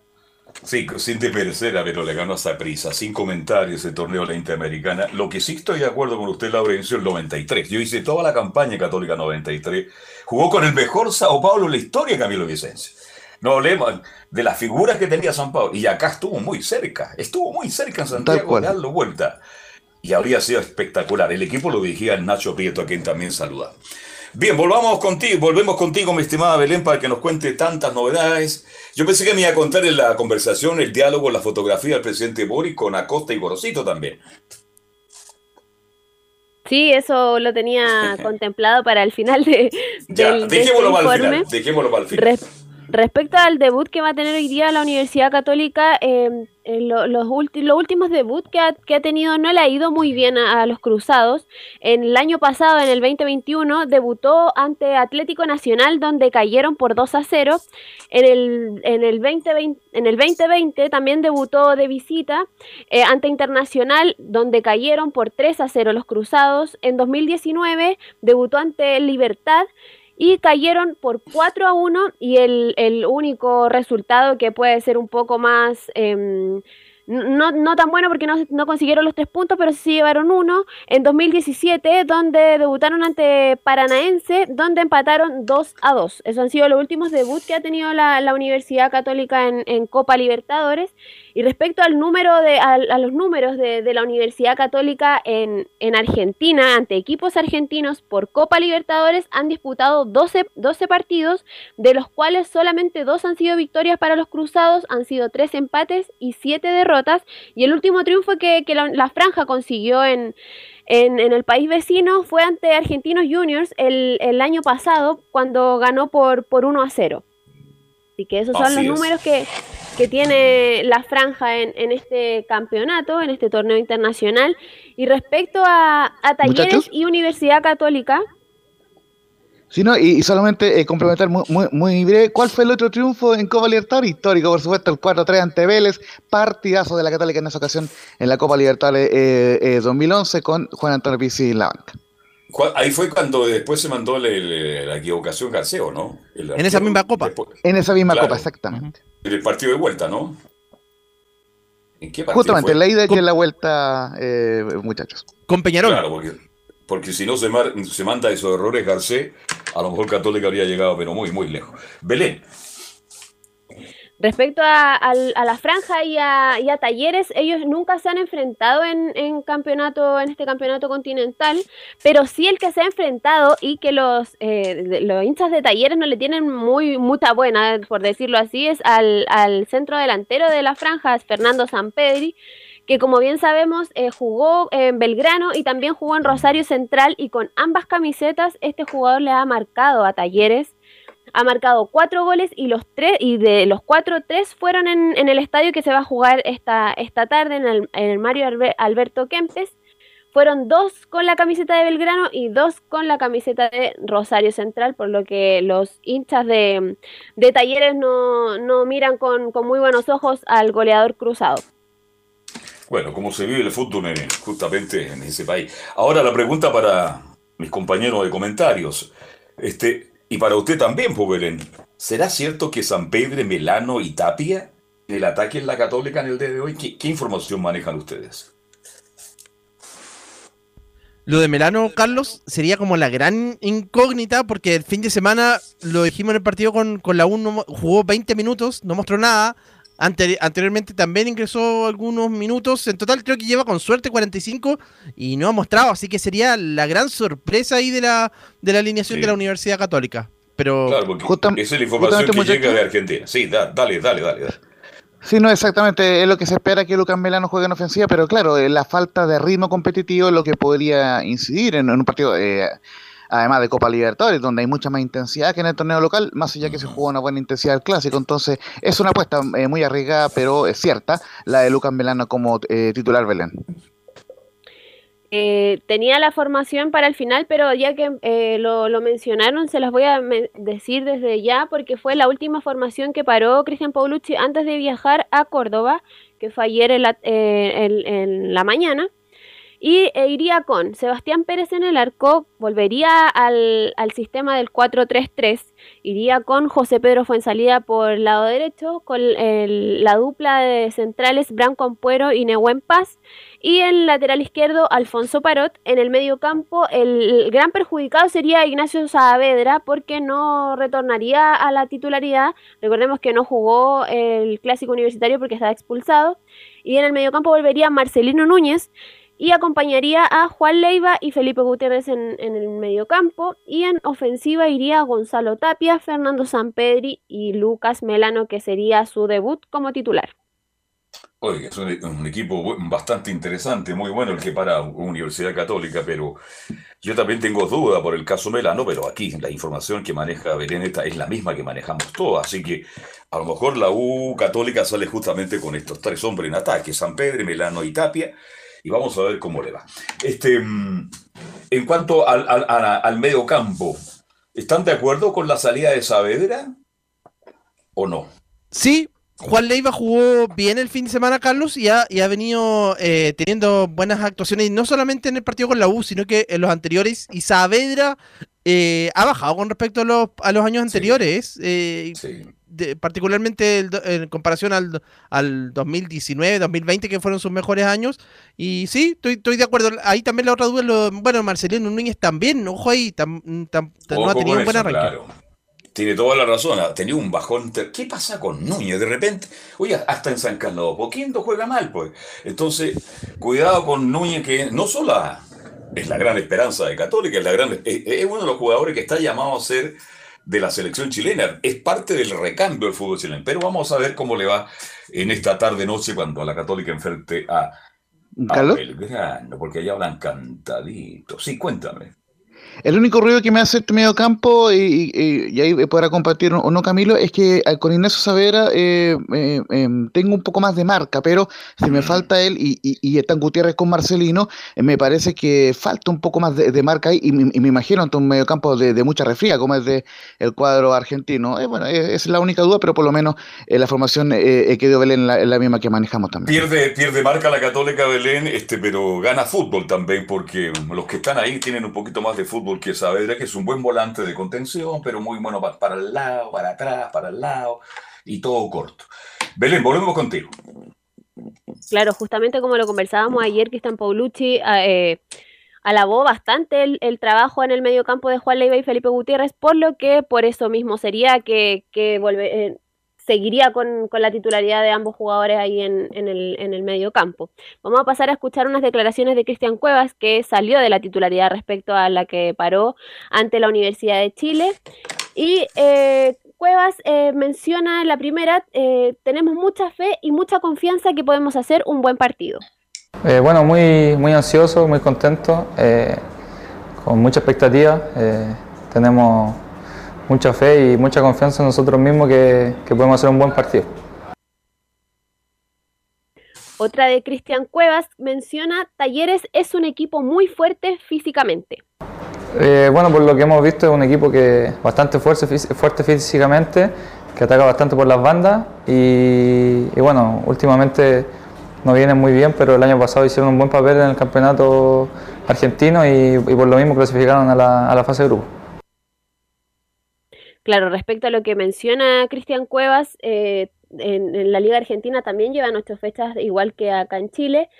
Sí, sin desmerecer, pero le ganó a prisa, sin comentarios ese torneo de la Interamericana. Lo que sí estoy de acuerdo con usted, Laurencio, el 93. Yo hice toda la campaña Católica 93. Jugó con el mejor Sao Paulo en la historia, Camilo Vicencio. No hablemos de las figuras que tenía San Paulo. Y acá estuvo muy cerca. Estuvo muy cerca en Santiago de darlo vuelta. Y habría sido espectacular. El equipo lo dirigía el Nacho Prieto, a quien también saluda. Bien, volvamos contigo, volvemos contigo, mi estimada Belén, para que nos cuente tantas novedades. Yo pensé que me iba a contar en la conversación, el diálogo, la fotografía del presidente Boric con Acosta y Gorosito también. Sí, eso lo tenía [LAUGHS] contemplado para el final de, Ya, este dejémoslo para el final. Dejémoslo para el final. Res- respecto al debut que va a tener hoy día la Universidad Católica, eh, eh, lo- los, los últimos debuts que ha, que ha tenido no le ha ido muy bien a, a los cruzados. En el año pasado, en el 2021, debutó ante Atlético Nacional, donde cayeron por 2 a 0. En el, en el, 2020, en el 2020 también debutó de visita eh, ante Internacional, donde cayeron por 3 a 0 los cruzados. En 2019 debutó ante Libertad y cayeron por 4 a 1 y el, el único resultado que puede ser un poco más... em, no, no tan bueno porque no, no consiguieron los tres puntos, pero sí llevaron uno en 2017, donde debutaron ante Paranaense, donde empataron 2 a 2. Esos han sido los últimos debuts que ha tenido la, la Universidad Católica en, en Copa Libertadores. Y respecto al número de, a, a los números de, de la Universidad Católica en, en Argentina, ante equipos argentinos por Copa Libertadores, han disputado 12, 12 partidos, de los cuales solamente dos han sido victorias para los cruzados, han sido tres empates y siete derrotas. Y el último triunfo que, que la, franja consiguió en, en, en el país vecino fue ante Argentinos Juniors el, el año pasado, cuando ganó por, por 1 a 0. Así que esos son los es. números que, que tiene la franja en, en este campeonato, en este torneo internacional. Y respecto a, a Talleres Muchachos. y Universidad Católica, Sí, no, y, y solamente eh, complementar muy, muy, muy breve, ¿cuál fue el otro triunfo en Copa Libertadores? Histórico, por supuesto, el 4-3 ante Vélez, partidazo de la Católica en esa ocasión en la Copa Libertadores eh, eh, 2011 con Juan Antonio Pizzi en la banca. Ahí fue cuando después se mandó la equivocación Garceo, ¿no? El En esa misma copa. Después- En esa misma Claro. Copa, exactamente. en el partido de vuelta, ¿no? ¿En qué partido Justamente, fue? en la ida y en la vuelta, eh, muchachos. Con Peñarol. Claro, porque, porque si no se, mar- se manda esos errores Garcés, a lo mejor Católica habría llegado, pero muy, muy lejos. Belén, Respecto a, a la franja y a, y a Talleres, ellos nunca se han enfrentado en, en campeonato, en este campeonato continental, pero sí el que se ha enfrentado y que los, eh, los hinchas de Talleres no le tienen muy mucha buena, por decirlo así, es al, centro delantero de la franja, Fernando Sampedri, que como bien sabemos eh, jugó en Belgrano y también jugó en Rosario Central y con ambas camisetas este jugador le ha marcado a Talleres ha marcado cuatro goles y los tres y de los cuatro tres fueron en, el estadio que se va a jugar esta, esta tarde en el, en el Mario Albe- Alberto Kempes. Fueron dos con la camiseta de Belgrano y dos con la camiseta de Rosario Central, por lo que los hinchas de, de Talleres no, no miran con, con muy buenos ojos al goleador cruzado. Bueno, como se vive el fútbol en- justamente en ese país. Ahora la pregunta para mis compañeros de comentarios. Este, y para usted también, pues. ¿Será cierto que San Pedro, Melano y Tapia el ataque en la Católica en el día de hoy? ¿Qué, información manejan ustedes? Lo de Melano, Carlos, sería como la gran incógnita porque el fin de semana, lo dijimos en el partido con, con la U, no mo- jugó 20 minutos, no mostró nada. Ante- anteriormente también ingresó algunos minutos. En total creo que lleva con suerte 45 y no ha mostrado. Así que sería la gran sorpresa ahí de la, de la alineación Sí. de la Universidad Católica. Pero Claro, porque esa es la información que justamente, llega de. Argentina. Sí, da- dale, dale, dale. dale. Sí, no, exactamente. Es lo que se espera que Lucas Melano juegue en ofensiva, pero claro, eh, la falta de ritmo competitivo es lo que podría incidir en, en un partido, eh, además de Copa Libertadores, donde hay mucha más intensidad que en el torneo local, más allá que se juega una buena intensidad del clásico. Entonces, es una apuesta eh, muy arriesgada, pero es cierta, la de Lucas Melano como eh, titular Belén. Eh, tenía la formación para el final, pero ya que eh, lo, lo mencionaron, se las voy a decir desde ya, porque fue la última formación que paró Cristian Paulucci antes de viajar a Córdoba, que fue ayer en la, eh, en- en la mañana. Y eh, iría con Sebastián Pérez en el arco, volvería al, al sistema del 4-3-3, iría con José Pedro Fuensalida por el lado derecho, con el- la dupla de centrales Branco Ampuero y Nehuen Paz, y el lateral izquierdo Alfonso Parot, en el medio campo el gran perjudicado sería Ignacio Saavedra porque no retornaría a la titularidad, recordemos que no jugó el clásico universitario porque estaba expulsado, y en el medio campo volvería Marcelino Núñez, y acompañaría a Juan Leiva y Felipe Gutiérrez en, en el mediocampo. Y en ofensiva iría Gonzalo Tapia, Fernando Sampedri y Lucas Melano, que sería su debut como titular. Oiga, es un, un equipo bastante interesante, muy bueno el que para Universidad Católica, pero yo también tengo duda por el caso Melano, pero aquí la información que maneja Belén esta es la misma que manejamos todos, así que a lo mejor la U Católica sale justamente con estos tres hombres en ataque, San Pedro, Melano y Tapia, y vamos a ver cómo le va. Este, mm, en cuanto al, al, medio campo, ¿están de acuerdo con la salida de Saavedra o no? Sí, Juan Leiva jugó bien el fin de semana, Carlos, y ha, y ha venido eh, teniendo buenas actuaciones, no solamente en el partido con la U, sino que en los anteriores. Y Saavedra eh, ha bajado con respecto a los, a los años anteriores, eh, de- particularmente el en comparación al, al 2019, 2020, que fueron sus mejores años. Y sí, estoy, estoy de acuerdo. Ahí también la otra duda, lo, bueno, Marcelino Núñez también, ojo ahí, tam- tam- no ha tenido un buen arranque. claro. Tiene toda la razón, ha tenido un bajón. ¿Qué pasa con Núñez? De repente, oye, hasta en San Carlos Poquindo juega mal, pues. Entonces, cuidado con Núñez, que no solo es la gran esperanza de Católica, es, la gran, es, es uno de los jugadores que está llamado a ser de la selección chilena. Es parte del recambio del fútbol chileno. Pero vamos a ver cómo le va en esta tarde-noche cuando la Católica enfrente a, a. Belgrano, porque allá hablan cantadito. Sí, cuéntame. El único ruido que me hace este medio campo, y, y- y- ahí podrá compartir o no Camilo, es que al- con Ignacio Saavedra eh, eh, em, tengo un poco más de marca, pero si me falta él y, y, y están Gutiérrez con Marcelino, eh, me parece que falta un poco más de, de marca ahí y, me- y me imagino ante un medio campo de, de mucha refría, como es de el cuadro argentino. Eh, bueno, eh, es la única duda, pero por lo menos eh, la formación eh, eh, que dio Belén la, es la misma que manejamos también. Pierde, pierde marca la Católica Belén, este, pero gana fútbol también, porque los que están ahí tienen un poquito más de fútbol que Saavedra, que es un buen volante de contención, pero muy bueno pa- para el lado, para atrás, para el lado, y todo corto. Belén, volvemos contigo. Claro, justamente como lo conversábamos ayer, Cristian Paulucci a- eh, alabó bastante el, trabajo en el medio campo de Juan Leiva y Felipe Gutiérrez, por lo que por eso mismo sería que, que volve- eh, seguiría con, con la titularidad de ambos jugadores ahí en, en el, en el medio campo. Vamos a pasar a escuchar unas declaraciones de Cristian Cuevas, que salió de la titularidad respecto a la que paró ante la Universidad de Chile. Y eh, Cuevas eh, menciona en la primera, eh, tenemos mucha fe y mucha confianza que podemos hacer un buen partido. Bueno, muy, muy ansioso, muy contento, con mucha expectativa. tenemos mucha fe y mucha confianza en nosotros mismos que, que podemos hacer un buen partido. Otra de Cristian Cuevas menciona, Talleres es un equipo muy fuerte físicamente. Eh, bueno, por lo que hemos visto es un equipo que bastante fuerte, fí- fuerte físicamente, que ataca bastante por las bandas y, y bueno, últimamente no vienen muy bien, pero el año pasado hicieron un buen papel en el campeonato argentino y, y por lo mismo clasificaron a la, a la fase de grupo. Claro, respecto a lo que menciona Cristian Cuevas, eh, en, la Liga Argentina también llevan ocho fechas, igual que acá en Chile,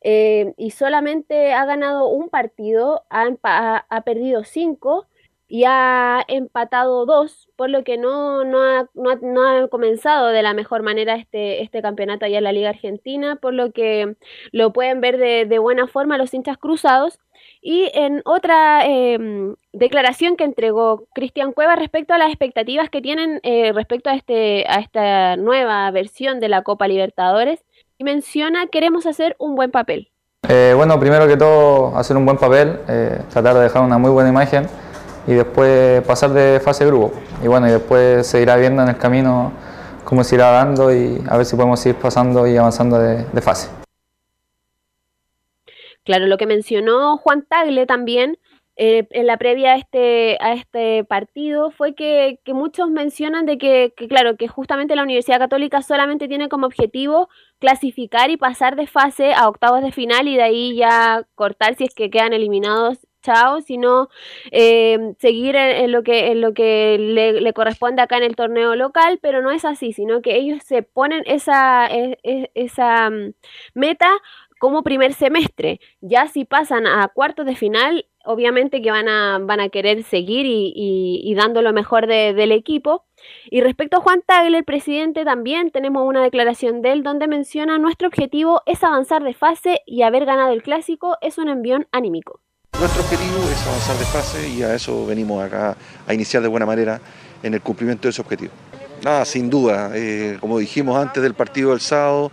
eh, y solamente ha ganado un partido, ha- ha perdido cinco y ha empatado dos, por lo que no, no, ha, no, ha, no ha comenzado de la mejor manera este, este campeonato allá en la Liga Argentina, por lo que lo pueden ver de, de buena forma los hinchas cruzados. Y en otra em, declaración que entregó Cristian Cueva respecto a las expectativas que tienen eh, respecto a, este, a esta nueva versión de la Copa Libertadores, y menciona queremos hacer un buen papel. Eh, bueno, primero que todo, hacer un buen papel, eh, tratar de dejar una muy buena imagen y después pasar de fase grupo. Y bueno, y después se irá viendo en el camino cómo se irá dando y a ver si podemos ir pasando y avanzando de, de fase. Claro, lo que mencionó Juan Tagle también eh, en la previa a este, a este partido fue que, que muchos mencionan de que, que, claro, que justamente la Universidad Católica solamente tiene como objetivo clasificar y pasar de fase a octavos de final y de ahí ya cortar si es que quedan eliminados, chao, sino eh, seguir en, lo que, en lo que le, le corresponde acá en el torneo local, pero no es así, sino que ellos se ponen esa, e- e- esa mm, meta como primer semestre. Ya si pasan a cuartos de final, obviamente que van a, van a querer seguir y, y- y dando lo mejor de- del equipo. Y respecto a Juan Tagle, el presidente, también tenemos una declaración de él donde menciona nuestro objetivo es avanzar de fase y haber ganado el clásico es un envión anímico. Nuestro objetivo es avanzar de fase y a eso venimos acá a iniciar de buena manera en el cumplimiento de ese objetivo. Nada, sin duda, eh, como dijimos antes del partido del sábado,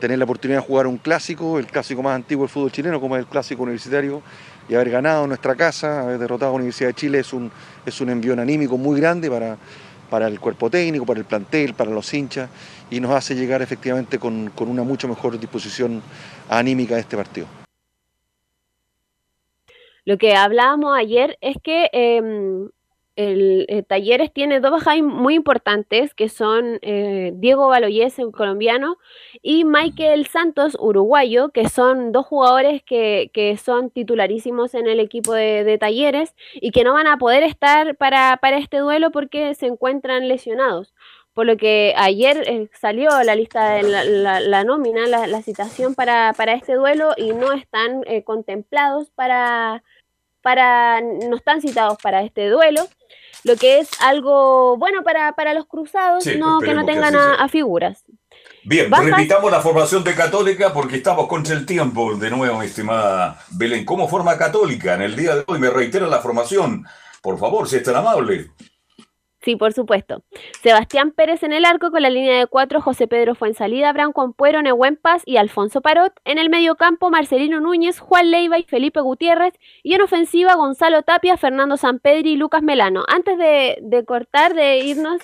tener la oportunidad de jugar un clásico, el clásico más antiguo del fútbol chileno, como es el clásico universitario, y haber ganado nuestra casa, haber derrotado a la Universidad de Chile es un, es un envío anímico muy grande para, para el cuerpo técnico, para el plantel, para los hinchas, y nos hace llegar efectivamente con, con una mucho mejor disposición anímica a este partido. Lo que hablábamos ayer es que em, el, eh, Talleres tiene dos bajas muy importantes, que son eh, Diego Baloyes, el colombiano, y Michael Santos, uruguayo, que son dos jugadores que, que son titularísimos en el equipo de, Talleres y que no van a poder estar para, para este duelo porque se encuentran lesionados. Por lo que ayer eh, salió la lista de la, la- la nómina, la, la citación para, para este duelo y no están contemplados para, para, no están citados para este duelo, lo que es algo bueno para, para los cruzados, Sí, no, que no que tengan a, figuras. Bien, Bajas- repitamos la formación de Católica porque estamos contra el tiempo. De nuevo, mi estimada Belén, ¿cómo forma Católica en el día de hoy? Me reitera la formación. Por favor, si es tan amable. Sí, por supuesto. Sebastián Pérez en el arco con la línea de cuatro, José Pedro Fuensalida, Branco Ampuero, Nehuen Paz y Alfonso Parot. En el medio campo, Marcelino Núñez, Juan Leiva y Felipe Gutiérrez. Y en ofensiva, Gonzalo Tapia, Fernando Sampedri y Lucas Melano. Antes de, de cortar, de irnos,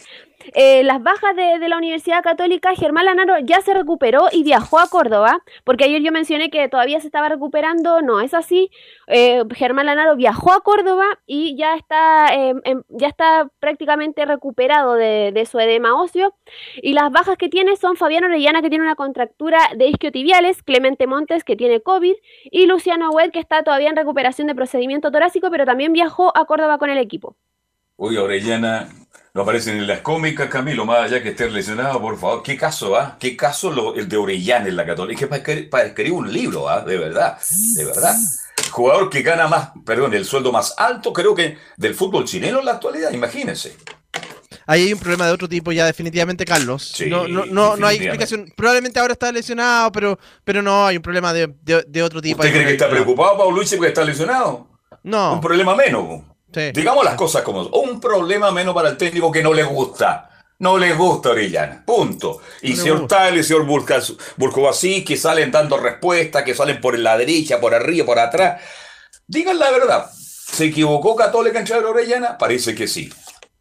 eh, las bajas de, la Universidad Católica, Germán Lanaro ya se recuperó y viajó a Córdoba, porque ayer yo mencioné que todavía se estaba recuperando, no es así. Eh, Germán Lanaro viajó a Córdoba y ya está, eh, em- ya está prácticamente recuperado de, su edema óseo. Y las bajas que tiene son Fabián Orellana, que tiene una contractura de isquiotibiales, Clemente Montes, que tiene COVID, y Luciano Wed, que está todavía en recuperación de procedimiento torácico, pero también viajó a Córdoba con el equipo. Oye, Orellana, no aparecen en las cómicas, Camilo, más allá que esté lesionado, por favor. ¿Qué caso, ah? ¿Qué caso lo, el de Orellana en la Católica? Es que para escribir, un libro, ah, de verdad, de verdad. Jugador que gana más, perdón, el sueldo más alto, creo que del fútbol chileno en la actualidad, imagínense. Ahí hay un problema de otro tipo ya definitivamente, Carlos. Sí, no, no, no, no hay explicación. Probablemente ahora está lesionado, pero, pero no, hay un problema de, de- de otro tipo. ¿Usted cree que está preocupado, Paulucci, porque está lesionado? No. Un problema menos. Sí. Digamos las cosas como son. Un problema menos para el técnico que no le gusta. No le gusta Orellana. Punto. Y No señor. Tal y señor Burkovasí, que salen dando respuestas, que salen por la derecha, por arriba, por atrás. Digan la verdad. ¿Se equivocó Católica en a Orellana? Parece que sí.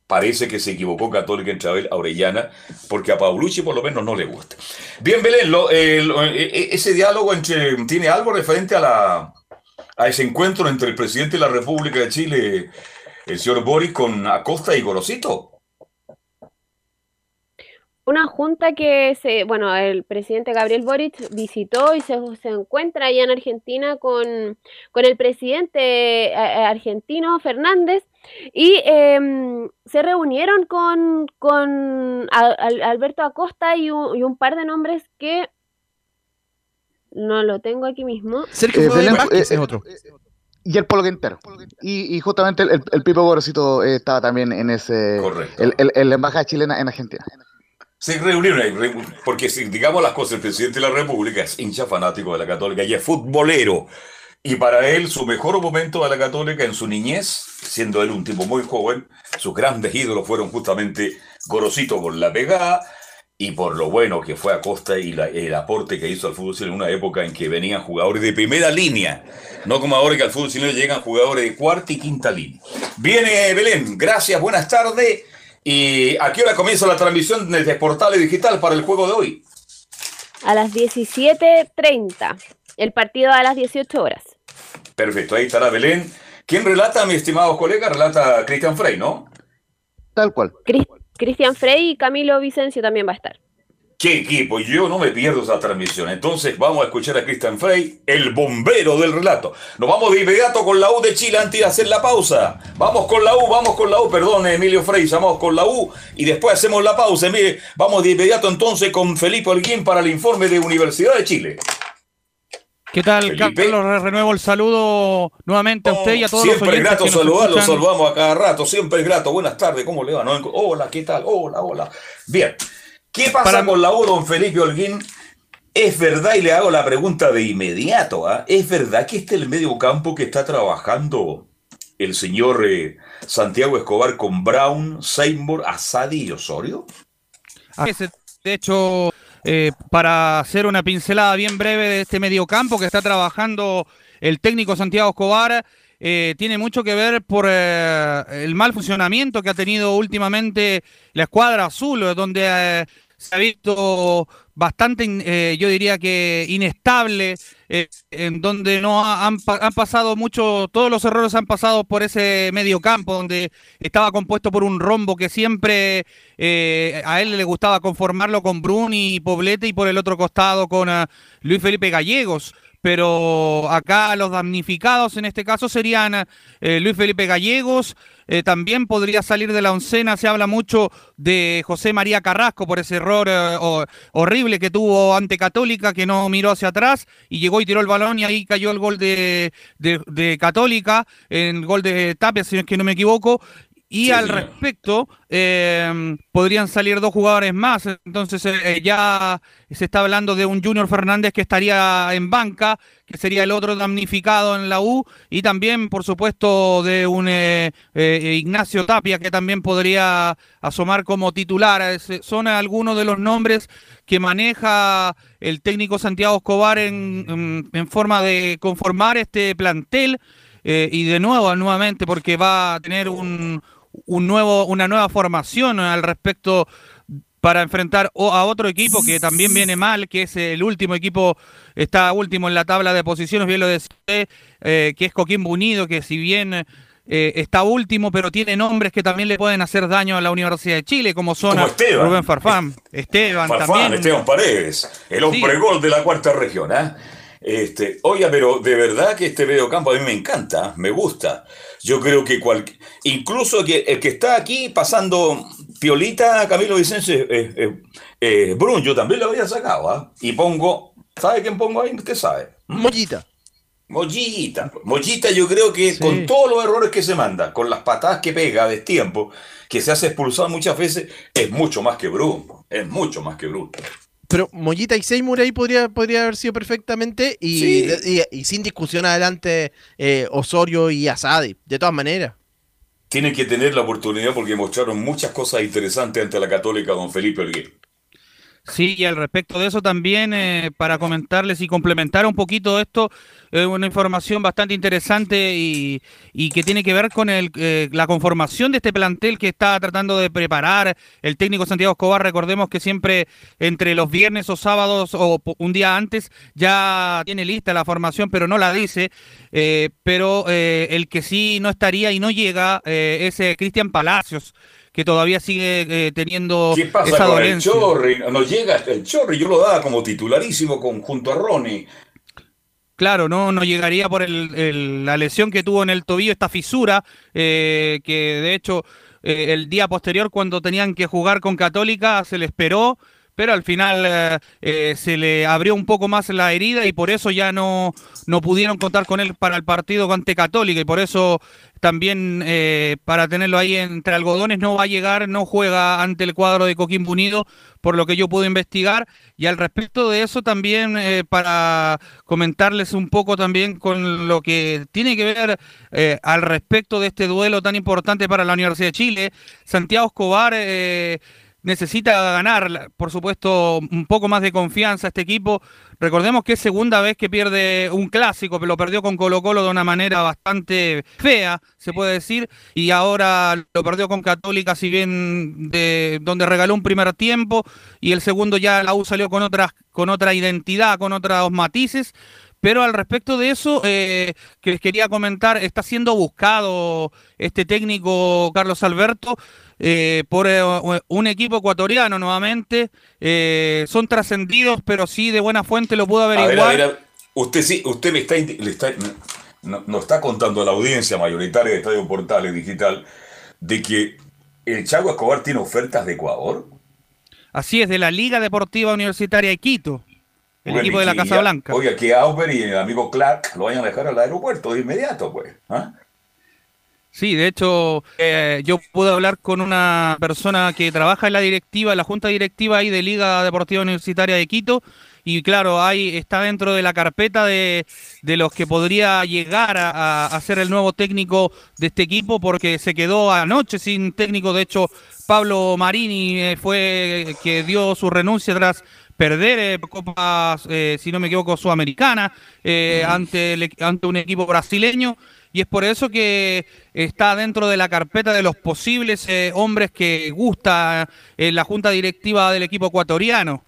Parece que se equivocó Católica en a Orellana, porque a Paulucci por lo menos no le gusta. Bien, Belén, lo- eh, lo- eh, eh, ese diálogo entre, tiene algo referente a la a ese encuentro entre el presidente de la República de Chile, el señor Boris, con Acosta y Gorosito. una junta que se, bueno, el presidente Gabriel Boric visitó y se, encuentra allá en Argentina con, con el presidente eh, argentino Fernández y em, se reunieron con, con Alberto Acosta y un par de nombres que no lo tengo aquí mismo. Sergio eh, es otro. Y el Polo Quintero. Y, y justamente el, el, Pipo Gorosito estaba también en ese. Correcto. El, la embajada chilena en Argentina. Se reunieron porque si digamos las cosas, el presidente de la República es hincha fanático de la Católica y es futbolero. Y para él, su mejor momento de la Católica en su niñez, siendo él un tipo muy joven, sus grandes ídolos fueron justamente Gorosito con la pegada y por lo bueno que fue Acosta y el aporte que hizo al fútbol chileno en una época en que venían jugadores de primera línea, no como ahora que al fútbol chileno llegan jugadores de cuarta y quinta línea. Viene Belén, gracias, buenas tardes. ¿Y a qué hora comienza la transmisión desde Portales Digital para el juego de hoy? A las 17.30. El partido a las 18 horas. Perfecto, ahí estará Belén. ¿Quién relata, mi estimado colega? Relata Cristian Frey, ¿no? Tal cual. Cristian Frey y Camilo Vicencio también va a estar. ¿Qué equipo? Yo no me pierdo esa transmisión. Entonces vamos a escuchar a Cristian Frey, el bombero del relato. Nos vamos de inmediato con la U de Chile antes de hacer la pausa. Vamos con la U, vamos con la U, perdón, Emilio Frey, vamos con la U y después hacemos la pausa. Mire, vamos de inmediato entonces con Felipe Holguín para el informe de Universidad de Chile. ¿Qué tal, Carlos? Renuevo el saludo nuevamente a usted y a todos los oyentes. Siempre grato saludarlo, saludamos a cada rato, siempre es grato. Buenas tardes, ¿cómo le va? Hola, ¿qué tal? Hola, hola. Bien, ¿qué pasa con la U, don Felipe Holguín? Es verdad, y le hago la pregunta de inmediato, ¿ah? ¿es verdad que este es el medio campo que está trabajando el señor eh, Santiago Escobar con Brown, Seymour, Asadi y Osorio? De hecho, eh, para hacer una pincelada bien breve de este mediocampo que está trabajando el técnico Santiago Escobar. Eh, tiene mucho que ver por eh, el mal funcionamiento que ha tenido últimamente la escuadra azul, donde se ha visto bastante, eh, yo diría que inestable, eh, en donde no han, han, pasado mucho, todos los errores han pasado por ese medio campo, donde estaba compuesto por un rombo que siempre eh, a él le gustaba conformarlo con Bruni y Poblete y por el otro costado con Luis Felipe Gallegos pero acá los damnificados en este caso serían eh, Luis Felipe Gallegos, eh, también podría salir de la oncena, se habla mucho de José María Carrasco por ese error eh, horrible que tuvo ante Católica, que no miró hacia atrás y llegó y tiró el balón y ahí cayó el gol de, Católica, el gol de Tapia, si es que no me equivoco, y al respecto, eh, podrían salir dos jugadores más. Entonces eh, ya se está hablando de un Junior Fernández que estaría en banca, que sería el otro damnificado en la U. Y también, por supuesto, de un eh, Ignacio Tapia que también podría asomar como titular. son algunos de los nombres que maneja el técnico Santiago Escobar en, en forma de conformar este plantel. y de nuevo, nuevamente, porque va a tener un, un nuevo, una nueva formación al respecto para enfrentar a otro equipo que también viene mal, que es el último equipo, está último en la tabla de posiciones, bien lo decía, eh, que es Coquimbo Unido, que si bien eh, está último, pero tiene nombres que también le pueden hacer daño a la Universidad de Chile, como son Rubén Farfán, Esteban, también. Esteban Paredes, el hombre gol de la cuarta región. ¿eh? Este, oiga, pero de verdad que este campo a mí me encanta, me gusta. Yo creo que cual, incluso que el que está aquí pasando piolita Camilo Vicencio eh, eh, eh, Brun, yo también lo había sacado, ¿ah? Y pongo, ¿sabe quién pongo ahí? Usted sabe. ¿Mm? Mollita. Mollita. Mollita yo creo que con todos los errores que se manda, con las patadas que pega de tiempo, que se hace expulsar muchas veces, es mucho más que Brun. Es mucho más que Brun. Pero Mollita y Seymour ahí podría, podría haber sido perfectamente y, sin discusión adelante eh, Osorio y Asadi, de todas maneras. Tienen que tener la oportunidad porque mostraron muchas cosas interesantes ante la Católica don Felipe Alguer. Sí, y al respecto de eso también, eh, para comentarles y complementar un poquito esto, eh, una información bastante interesante y, que tiene que ver con el, eh, la conformación de este plantel que está tratando de preparar el técnico Santiago Escobar. Recordemos que siempre entre los viernes o sábados o un día antes ya tiene lista la formación, pero no la dice. pero el que sí no estaría y no llega es Cristian Palacios que todavía sigue eh, teniendo ¿Qué pasa esa con el. Chorri? No llega hasta el Chorri, yo lo daba como titularísimo con, junto a Ronnie. Claro, no, no llegaría por el- el- la lesión que tuvo en el tobillo, esta fisura, eh, que de hecho eh, el día posterior cuando tenían que jugar con Católica se le esperó, pero al final eh, se le abrió un poco más la herida y por eso ya no, no pudieron contar con él para el partido ante Católica y por eso también eh, para tenerlo ahí entre algodones no va a llegar, no juega ante el cuadro de Coquimbo Unido, por lo que yo pude investigar. Y al respecto de eso también eh, para comentarles un poco también con lo que tiene que ver eh, al respecto de este duelo tan importante para la Universidad de Chile. Santiago Escobar eh, necesita ganar, por supuesto, un poco más de confianza este equipo. Recordemos que es segunda vez que pierde un clásico, pero lo perdió con Colo Colo de una manera bastante fea, se puede decir, y ahora lo perdió con Católica, si bien de donde regaló un primer tiempo, y el segundo ya la U salió con otras, con otra identidad, con otros matices. Pero al respecto de eso, eh, que les quería comentar, está siendo buscado este técnico Carlos Alberto eh, por eh, un equipo ecuatoriano nuevamente. Eh, son trascendidos, pero sí de buena fuente lo pudo averiguar. a ver, a ver. Usted sí, usted me está, le está no, no está contando a la audiencia mayoritaria de Estadio Portales Digital de que el Chago Escobar tiene ofertas de Ecuador. Así es, de la Liga Deportiva Universitaria de Quito, el Bueno, equipo de la Casa ya- Blanca. Oiga, que Auber y el amigo Clark lo vayan a dejar al aeropuerto de inmediato, pues. ¿ah? Sí, de hecho, eh, yo pude hablar con una persona que trabaja en la directiva, en la junta directiva ahí de Liga Deportiva Universitaria de Quito, y claro, ahí está dentro de la carpeta de, de los que podría llegar a, a- ser el nuevo técnico de este equipo, porque se quedó anoche sin técnico. De hecho, Pablo Marini eh, fue que dio su renuncia tras perder eh, copas, eh, si no me equivoco, sudamericana eh, ante, el equ- ante un equipo brasileño. Y es por eso que está dentro de la carpeta de los posibles eh, hombres que gusta en la junta directiva del equipo ecuatoriano.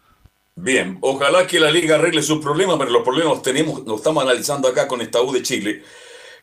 Bien, ojalá que la liga arregle sus problemas, pero los problemas los tenemos, los estamos analizando acá con esta U de Chile,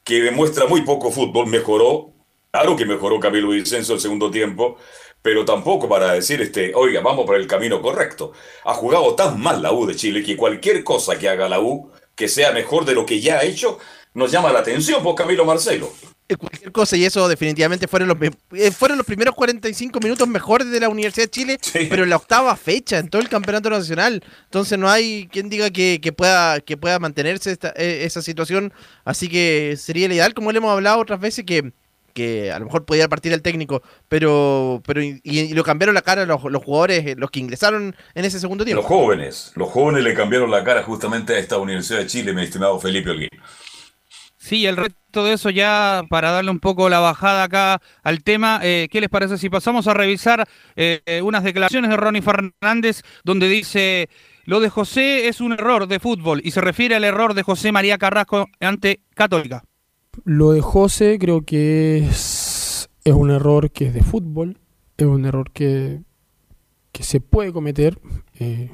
que demuestra muy poco fútbol, mejoró, claro que mejoró Camilo Vicenzo el segundo tiempo, pero tampoco para decir, este, oiga, vamos por el camino correcto. Ha jugado tan mal la U de Chile que cualquier cosa que haga la U, que sea mejor de lo que ya ha hecho, nos llama la atención por Camilo Marcelo. cualquier cosa y eso definitivamente fueron los eh, fueron los primeros 45 minutos mejores de la Universidad de Chile, pero en la octava fecha en todo el campeonato nacional. Entonces no hay quien diga que, que pueda que pueda mantenerse esta- eh, esa situación, así que sería el ideal como le hemos hablado otras veces que que a lo mejor podía partir el técnico, pero pero y, y lo cambiaron la cara los, los jugadores, eh, los que ingresaron en ese segundo tiempo. Los jóvenes, los jóvenes le cambiaron la cara justamente a esta Universidad de Chile, mi estimado Felipe Olguín. Sí, el resto de eso ya para darle un poco la bajada acá al tema, eh, ¿qué les parece si pasamos a revisar eh, eh, unas declaraciones de Ronnie Fernández donde dice, lo de José es un error de fútbol y se refiere al error de José María Carrasco ante Católica? Lo de José creo que es, un error que es de fútbol, es un error que, se puede cometer,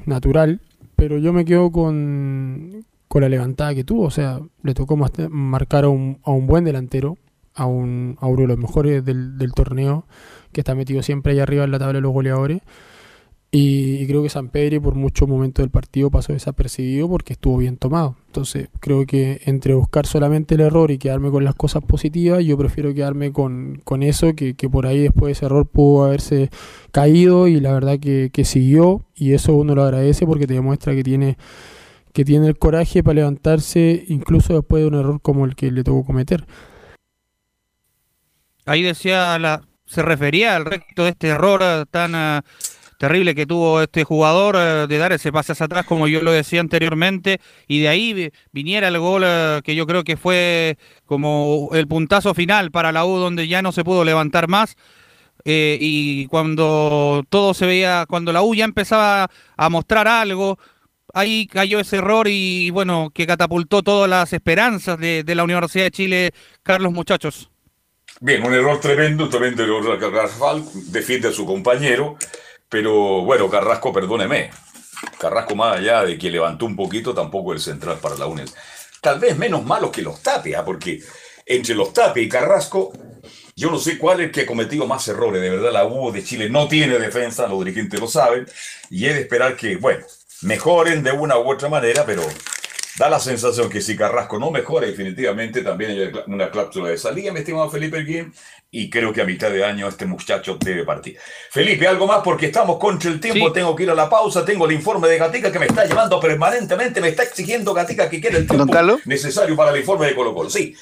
natural, pero yo me quedo con, con la levantada que tuvo, o sea, le tocó marcar a un, a un buen delantero, a, un, a uno de los mejores del, torneo, que está metido siempre ahí arriba en la tabla de los goleadores. Y, creo que San Pedro por muchos momentos del partido pasó desapercibido porque estuvo bien tomado. Entonces creo que entre buscar solamente el error y quedarme con las cosas positivas, yo prefiero quedarme con, eso, que, que por ahí después de ese error pudo haberse caído y la verdad que, que siguió y eso uno lo agradece porque te demuestra que tiene que tiene el coraje para levantarse incluso después de un error como el que le tocó cometer. Ahí decía, la, se refería al recto de este error eh, tan eh, terrible que tuvo este jugador eh, de dar ese pase hacia atrás, como yo lo decía anteriormente, y de ahí vi- viniera el gol que yo creo que fue como el puntazo final para la U, donde ya no se pudo levantar más. y cuando todo se veía, cuando la U ya empezaba a mostrar algo, ahí cayó ese error y bueno, que catapultó todas las esperanzas de, de la Universidad de Chile, Carlos Muchachos. Bien, un error tremendo, tremendo error de Carrascal, defiende a su compañero, pero bueno, Carrasco, perdóneme, Carrasco más allá de que levantó un poquito, tampoco el central para la UNED. Tal vez menos malo que los Tapia, porque entre los Tapia y Carrasco, Yo no sé cuál es el que ha cometido más errores. De verdad, la U de Chile no tiene defensa, los dirigentes lo saben. Y es de esperar que, bueno, mejoren de una u otra manera, pero da la sensación que si Carrasco no mejora, definitivamente también hay una cláusula de salida, mi estimado Felipe Erguín, y creo que a mitad de año este muchacho debe partir. Felipe, algo más porque estamos contra el tiempo, tengo que ir a la pausa, tengo el informe de Gatica que me está llevando permanentemente, me está exigiendo Gatica que quiera el tiempo necesario para el informe de Colo Colo. Sí,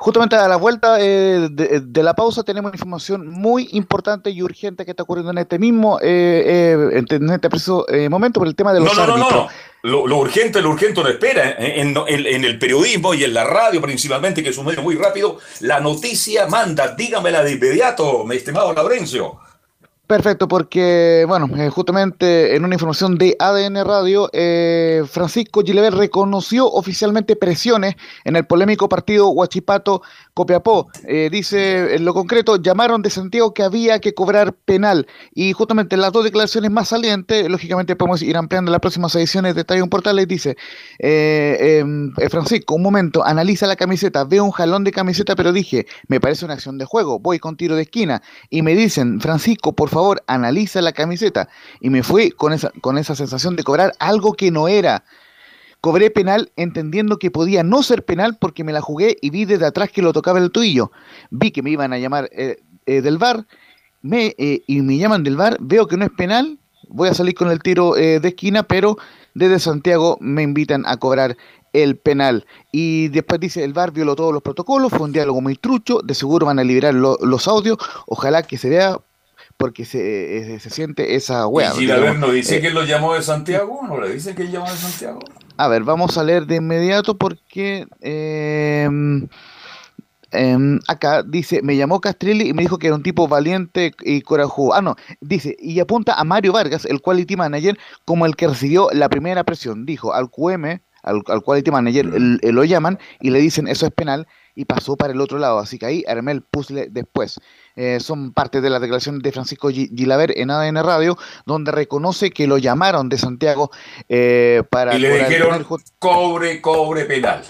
Justamente a la vuelta eh, de, la pausa tenemos información muy importante y urgente que está ocurriendo en este mismo, eh, eh, en este preciso momento por el tema de los no, no, árbitros. No, no, lo, lo, urgente, lo urgente no espera. En, en, el periodismo y en la radio principalmente, que es un medio muy rápido, la noticia manda, dígamela de inmediato, mi estimado Laurencio. Perfecto, porque, bueno, eh, justamente en una información de ADN Radio, eh, Francisco Gilever reconoció oficialmente presiones en el polémico partido Huachipato Copiapó. Eh, dice en lo concreto, llamaron de Santiago que había que cobrar penal. Y justamente las dos declaraciones más salientes, lógicamente podemos ir ampliando las próximas ediciones de Estadio Portales, dice, em, Francisco, un momento, analiza la camiseta, veo un jalón de camiseta, pero dije, me parece una acción de juego, voy con tiro de esquina. Y me dicen, Francisco, por favor, analiza la camiseta. Y me fui con esa, con esa sensación de cobrar algo que no era. Cobré penal entendiendo que podía no ser penal porque me la jugué y vi desde atrás que lo tocaba el tuyo. Vi que me iban a llamar eh, eh, del bar me, eh, y me llaman del bar, veo que no es penal, voy a salir con el tiro de esquina, pero desde Santiago me invitan a cobrar el penal. Y después dice, el bar violó todos los protocolos, fue un diálogo muy trucho, de seguro van a liberar los audios, ojalá que se vea porque se, eh, se siente esa wea. ¿Y Gilaver no dice eh, que lo llamó de Santiago? ¿No le dicen que llamó de Santiago? A ver, vamos a leer de inmediato porque em, acá dice, me llamó Castrilli y me dijo que era un tipo valiente y corajudo. Ah, no, dice, y apunta a Mario Vargas, el quality manager, como el que recibió la primera presión. Dijo al QM, al, quality manager, lo llaman y le dicen, eso es penal, y pasó para el otro lado. Así que ahí armé el puzzle después. Eh, son parte de la declaración de Francisco Gilaver en ADN Radio, donde reconoce que lo llamaron de Santiago eh, para... Y le dijeron cobre, cobre penal.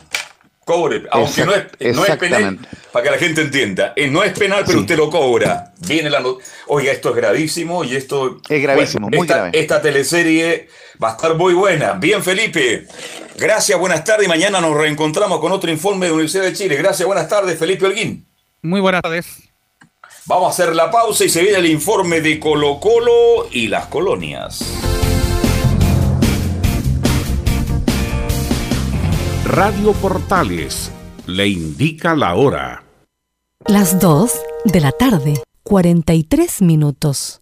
Cobre, aunque no es, no es, penal, para que la gente entienda, eh, no es penal, pero usted lo cobra. Viene la Oiga, esto es gravísimo y esto... Es gravísimo, muy esta, grave. Esta teleserie va a estar muy buena. Bien, Felipe. Gracias, buenas tardes y mañana nos reencontramos con otro informe de Universidad de Chile. Gracias, buenas tardes, Felipe Holguín. Muy buenas tardes. Vamos a hacer la pausa y se viene el informe de Colo Colo y las colonias. Radio Portales le indica la hora. Las 2 de la tarde, 43 minutos.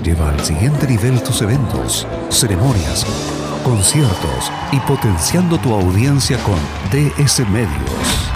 Lleva al siguiente nivel tus eventos, ceremonias, conciertos y potenciando tu audiencia con DS Medios.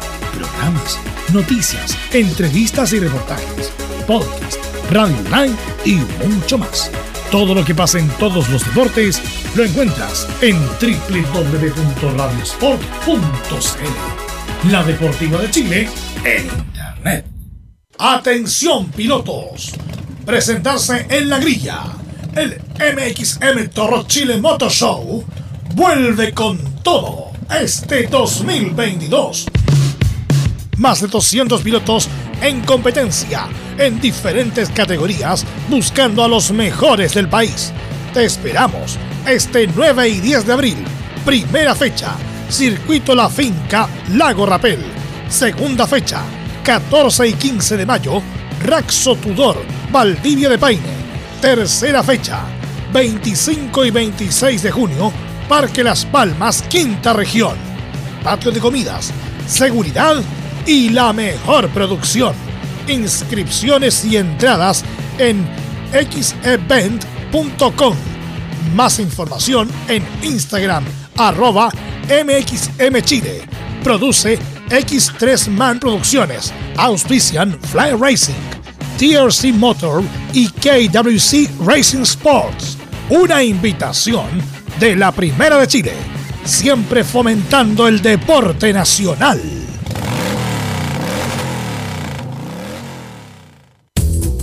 Programas noticias, entrevistas y reportajes, podcast, radio online y mucho más. Todo lo que pasa en todos los deportes lo encuentras en www.radiosport.cl. La Deportiva de Chile en Internet. Atención pilotos. Presentarse en la grilla. El MXM Toro Chile Motor Show vuelve con todo este 2022 más de 200 pilotos en competencia en diferentes categorías buscando a los mejores del país. Te esperamos este 9 y 10 de abril. Primera fecha, Circuito La Finca, Lago Rapel. Segunda fecha, 14 y 15 de mayo, Raxo Tudor, Valdivia de Paine. Tercera fecha, 25 y 26 de junio, Parque Las Palmas, Quinta Región. Patio de comidas, seguridad y la mejor producción. Inscripciones y entradas en xevent.com. Más información en Instagram arroba mxmchile. Produce X3 Man Producciones. Auspician Fly Racing. TRC Motor y KWC Racing Sports. Una invitación de la Primera de Chile, siempre fomentando el deporte nacional.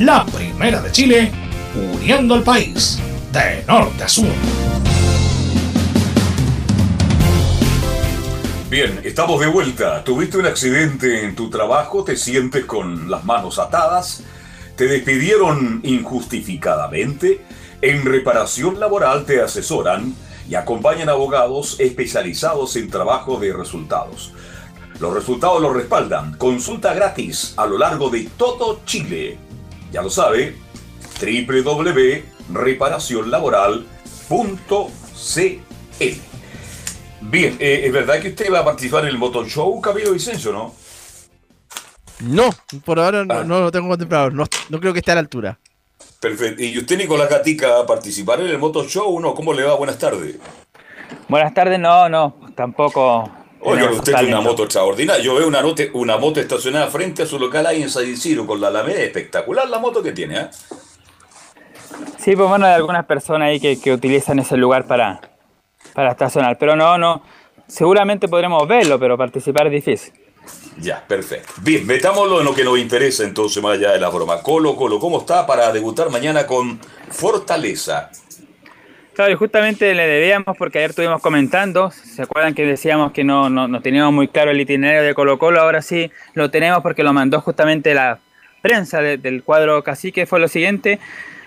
La primera de Chile, uniendo al país de norte a sur. Bien, estamos de vuelta. ¿Tuviste un accidente en tu trabajo? ¿Te sientes con las manos atadas? ¿Te despidieron injustificadamente? En reparación laboral te asesoran y acompañan abogados especializados en trabajo de resultados. Los resultados los respaldan. Consulta gratis a lo largo de todo Chile. Ya lo sabe, www.reparacionlaboral.cl. Bien, eh, ¿es verdad que usted va a participar en el Motor Show, Camilo Vicencio, no? No, por ahora no, no lo tengo contemplado. No, no creo que esté a la altura. Perfecto. ¿Y usted, Nicolás Gatica, va a participar en el Motor Show o no? ¿Cómo le va? Buenas tardes. Buenas tardes, no, no, tampoco. Tenemos usted tiene una moto extraordinaria. Yo veo una, note- una moto estacionada frente a su local ahí en San Isidro con la Alameda. Espectacular la moto que tiene, ¿eh? Sí, pues bueno, hay algunas personas ahí que, que utilizan ese lugar para, para estacionar. Pero no, no. Seguramente podremos verlo, pero participar es difícil. Ya, perfecto. Bien, metámoslo en lo que nos interesa entonces, más allá de la broma. Colo, Colo, ¿cómo está para debutar mañana con Fortaleza? Claro, y justamente le debíamos, porque ayer estuvimos comentando, ¿se acuerdan que decíamos que no, no, no teníamos muy claro el itinerario de Colo Colo? Ahora sí lo tenemos porque lo mandó justamente la prensa de- del cuadro cacique, fue lo siguiente.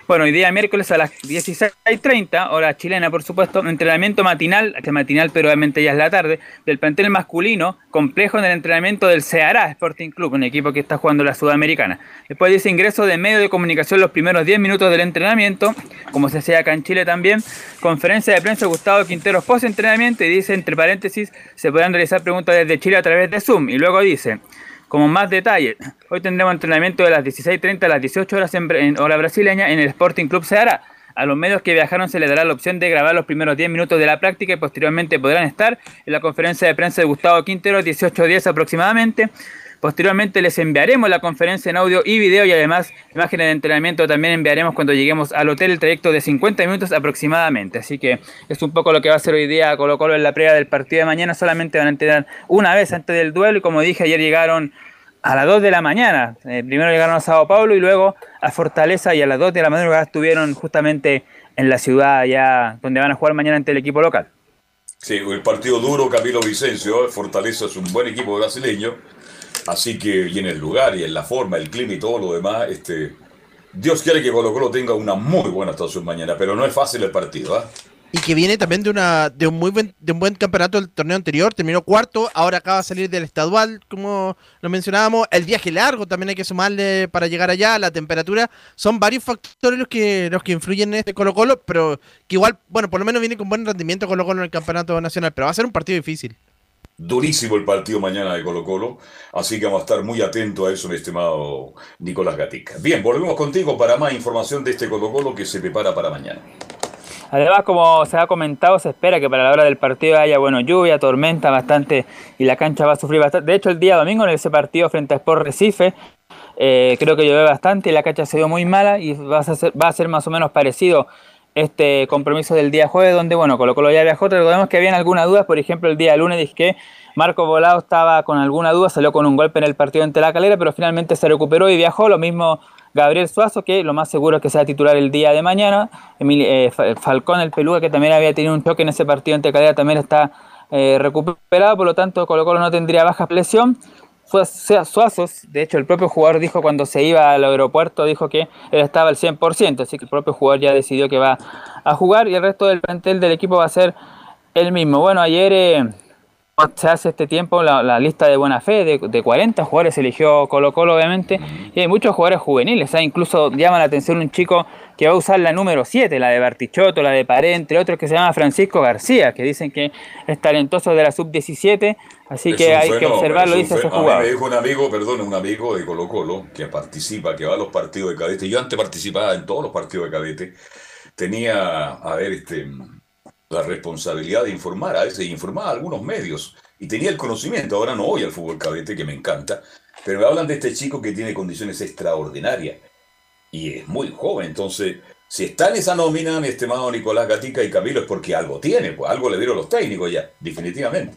Bueno, hoy día miércoles a las 16.30, hora chilena por supuesto, entrenamiento matinal, este matinal pero obviamente ya es la tarde, del plantel masculino, complejo en el entrenamiento del Ceará Sporting Club, un equipo que está jugando la Sudamericana. Después dice ingreso de medio de comunicación los primeros 10 minutos del entrenamiento, como se hacía acá en Chile también, conferencia de prensa Gustavo Quinteros post entrenamiento y dice entre paréntesis se podrán realizar preguntas desde Chile a través de Zoom y luego dice como más detalles, hoy tendremos entrenamiento de las 16.30 a las 18 horas en, en hora brasileña en el Sporting Club Ceará. A los medios que viajaron se les dará la opción de grabar los primeros 10 minutos de la práctica y posteriormente podrán estar en la conferencia de prensa de Gustavo Quintero 18.10 aproximadamente. Posteriormente les enviaremos la conferencia en audio y video y además imágenes de entrenamiento también enviaremos cuando lleguemos al hotel el trayecto de 50 minutos aproximadamente. Así que es un poco lo que va a hacer hoy día Colo Colo en la previa del partido de mañana. Solamente van a entrenar una vez antes del duelo y como dije ayer llegaron a las 2 de la mañana. Eh, primero llegaron a Sao Paulo y luego a Fortaleza y a las 2 de la madrugada estuvieron justamente en la ciudad ya donde van a jugar mañana ante el equipo local. Sí, el partido duro, Camilo Vicencio. Fortaleza es un buen equipo brasileño. Así que, y en el lugar, y en la forma, el clima y todo lo demás, este, Dios quiere que Colo Colo tenga una muy buena actuación mañana, pero no es fácil el partido, ¿ah? Y que viene también de una de un muy buen, de un buen campeonato del torneo anterior, terminó cuarto, ahora acaba de salir del estadual, como lo mencionábamos, el viaje largo también hay que sumarle para llegar allá, la temperatura, son varios factores los que los que influyen en este Colo Colo, pero que igual, bueno, por lo menos viene con buen rendimiento Colo Colo en el campeonato nacional, pero va a ser un partido difícil. Durísimo el partido mañana de Colo Colo, así que vamos a estar muy atentos a eso, mi estimado Nicolás Gatica. Bien, volvemos contigo para más información de este Colo Colo que se prepara para mañana. Además, como se ha comentado, se espera que para la hora del partido haya bueno lluvia, tormenta bastante y la cancha va a sufrir bastante. De hecho, el día domingo en ese partido frente a Sport Recife, eh, creo que llovió bastante y la cancha se vio muy mala y va a ser más o menos parecido este compromiso del día jueves, donde bueno, Colo Colo ya viajó. Recordemos que habían algunas dudas, por ejemplo, el día lunes que Marco Volado estaba con alguna duda, salió con un golpe en el partido ante la calera, pero finalmente se recuperó y viajó. Lo mismo Gabriel Suazo, que lo más seguro es que sea titular el día de mañana. Emil, eh, Falcón, el Peluga, que también había tenido un choque en ese partido ante Calera, también está eh, recuperado, por lo tanto Colo Colo no tendría baja presión. Suazos, de hecho el propio jugador dijo cuando se iba al aeropuerto, dijo que él estaba al 100%, así que el propio jugador ya decidió que va a jugar y el resto del plantel del equipo va a ser el mismo. Bueno, ayer eh, se hace este tiempo la, lista de buena fe de, de, 40 jugadores eligió Colo Colo obviamente y hay muchos jugadores juveniles, ¿eh? incluso llama la atención un chico que va a usar la número 7, la de Bartichotto, la de Paré, entre otros que se llama Francisco García, que dicen que es talentoso de la sub-17, así que hay que observarlo, dice ese jugador. me dijo un amigo, perdón, un amigo de Colo Colo que participa, que va a los partidos de cadete, yo antes participaba en todos los partidos de cadete, tenía, a ver, este la responsabilidad de informar, a veces informar a algunos medios. Y tenía el conocimiento, ahora no voy al fútbol cadete, que me encanta, pero me hablan de este chico que tiene condiciones extraordinarias. Y es muy joven, entonces, si está en esa nómina, mi estimado Nicolás Gatica y Camilo, es porque algo tiene, pues algo le dieron los técnicos ya, definitivamente.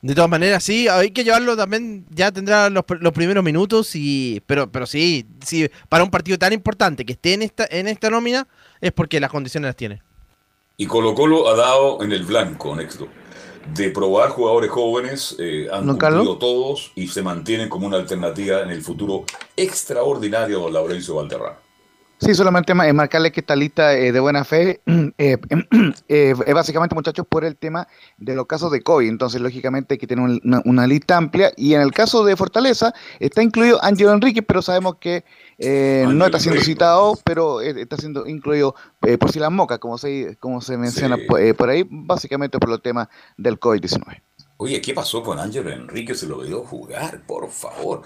De todas maneras, sí, hay que llevarlo también, ya tendrá los, los, primeros minutos, y pero pero sí, sí, para un partido tan importante que esté en esta, en esta nómina, es porque las condiciones las tiene. Y Colo Colo ha dado en el blanco, Nexto, de probar jugadores jóvenes, eh, han ¿No, cumplido todos y se mantienen como una alternativa en el futuro extraordinario de Laurencio Valderrama. Sí, solamente marcarle que esta lista eh, de buena fe [CLEARS THROAT] [CLEARS THROAT] eh, eh, es básicamente, muchachos, por el tema de los casos de COVID. Entonces, lógicamente, hay que tener una, una lista amplia. Y en el caso de Fortaleza, está incluido Ángelo Enrique, pero sabemos que no está siendo citado, pero está siendo incluido por si las mocas, como se, como se menciona Sí. por, por ahí, básicamente por los temas del COVID-19. Oye, ¿qué pasó con Ángelo Enrique? Se lo vio jugar, por favor.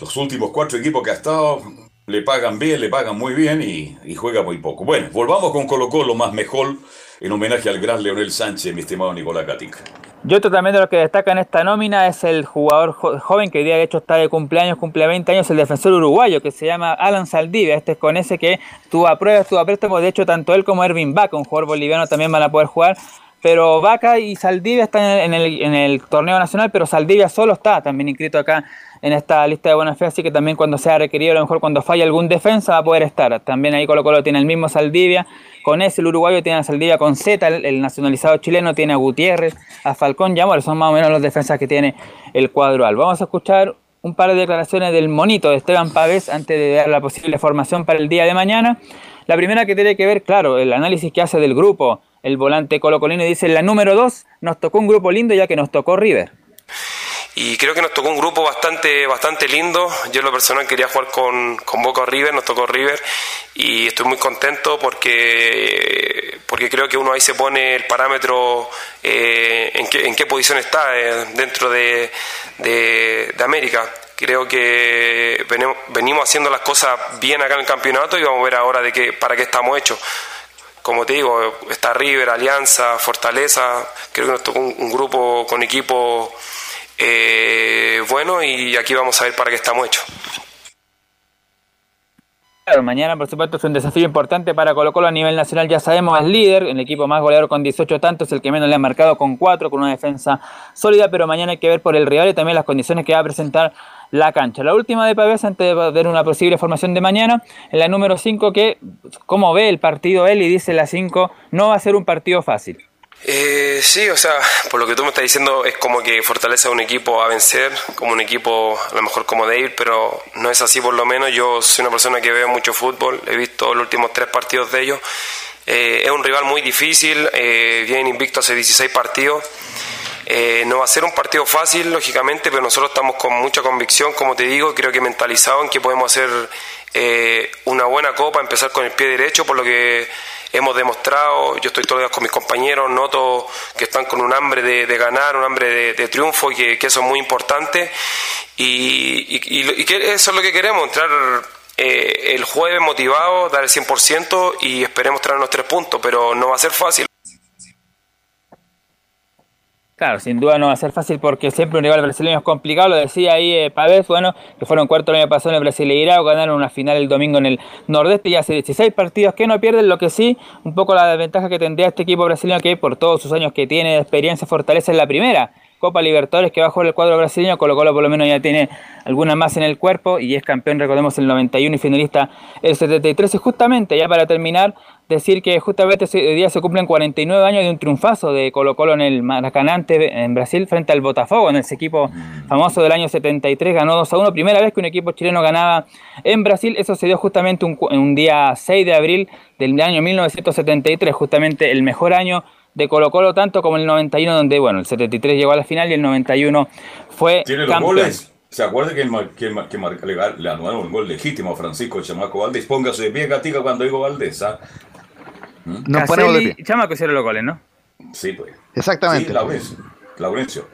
Los últimos cuatro equipos que ha estado le pagan bien, le pagan muy bien y, juega muy poco. Bueno, volvamos con Colo Colo más mejor en homenaje al gran Leonel Sánchez, mi estimado Nicolás Gatica. Y otro también de los que destaca en esta nómina es el jugador jo- joven que hoy día de hecho está de cumpleaños, cumple 20 años, el defensor uruguayo que se llama Alan Saldivia. Este es con ese que tuvo a prueba, estuvo a préstamo. De hecho, tanto él como Ervin Vaca, un jugador boliviano, también van a poder jugar. Pero Vaca y Saldivia están en el- en el torneo nacional, pero Saldivia solo está también inscrito acá en esta lista de buena fe, así que también cuando sea requerido, a lo mejor cuando falle algún defensa va a poder estar. También ahí Colo Colo tiene el mismo Saldivia, con ese el uruguayo tiene a Saldivia con Z, el, nacionalizado chileno tiene a Gutiérrez, a Falcón y a son más o menos los defensas que tiene el cuadro al. Vamos a escuchar un par de declaraciones del monito de Esteban Pávez antes de dar la posible formación para el día de mañana. La primera que tiene que ver, claro, el análisis que hace del grupo, el volante colocolino dice, la número 2 nos tocó un grupo lindo ya que nos tocó River. Y creo que nos tocó un grupo bastante bastante lindo. Yo lo personal quería jugar con, con Boca River, nos tocó River y estoy muy contento porque porque creo que uno ahí se pone el parámetro eh, en, qué, en qué posición está eh, dentro de, de, América. Creo que venimos, haciendo las cosas bien acá en el campeonato y vamos a ver ahora de qué, para qué estamos hechos como te digo, está River, Alianza, Fortaleza, creo que nos tocó un, un grupo con equipo eh, bueno y aquí vamos a ver para qué estamos hechos. Claro, mañana por supuesto es un desafío importante para Colo Colo a nivel nacional, ya sabemos, es líder, el equipo más goleador con 18 tantos, el que menos le ha marcado con 4, con una defensa sólida, pero mañana hay que ver por el rival y también las condiciones que va a presentar la cancha. La última de Pavés antes de ver una posible formación de mañana, en la número 5 que, como ve el partido él y dice la 5, no va a ser un partido fácil. Eh, sí, o sea, por lo que tú me estás diciendo es como que Fortaleza es un equipo a vencer, como un equipo a lo mejor como David, pero no es así por lo menos. Yo soy una persona que veo mucho fútbol, he visto los últimos tres partidos de ellos. Eh, es un rival muy difícil, eh, vienen invicto hace 16 partidos. Eh, no va a ser un partido fácil, lógicamente, pero nosotros estamos con mucha convicción, como te digo, creo que mentalizado en que podemos hacer eh, una buena copa, empezar con el pie derecho, por lo que hemos demostrado, yo estoy todos los días con mis compañeros, noto que están con un hambre de, ganar, un hambre de, triunfo y que, eso es muy importante. Y, y- y- y que eso es lo que queremos, entrar eh, el jueves motivado, dar el 100% y esperemos traernos tres puntos, pero no va a ser fácil. Claro, sin duda no va a ser fácil porque siempre un rival brasileño es complicado, lo decía ahí eh, Pavés, bueno, que fueron cuarto el año pasado en el Brasileirao, ganaron una final el domingo en el Nordeste y hace 16 partidos que no pierden, lo que sí, un poco la desventaja que tendría este equipo brasileño que por todos sus años que tiene de experiencia fortaleza en la primera, Copa Libertadores que va a jugar el cuadro brasileño, Colo Colo por lo menos ya tiene alguna más en el cuerpo y es campeón, recordemos, el 91 y finalista el 73. Y justamente, ya para terminar, decir que justamente hoy día se cumplen 49 años de un triunfazo de Colo Colo en el Maracanante en Brasil frente al Botafogo, en ese equipo famoso del año 73, ganó 2 a 1, primera vez que un equipo chileno ganaba en Brasil, eso se dio justamente un, un día 6 de abril del año 1973, justamente el mejor año de Colo Colo, tanto como el 91, donde, bueno, el 73 llegó a la final y el 91 fue Tiene los campeón. goles. ¿Se acuerda que, mar- que, que mar- le, le anularon un gol legítimo a Francisco Chamaco Valdés? Póngase de pie, Gatica, cuando digo Valdés, ¿ah? Nos ponemos de pie. Chamaco hicieron los goles, ¿no? Sí, pues. Exactamente. Sí, Laurencio. Laurencio.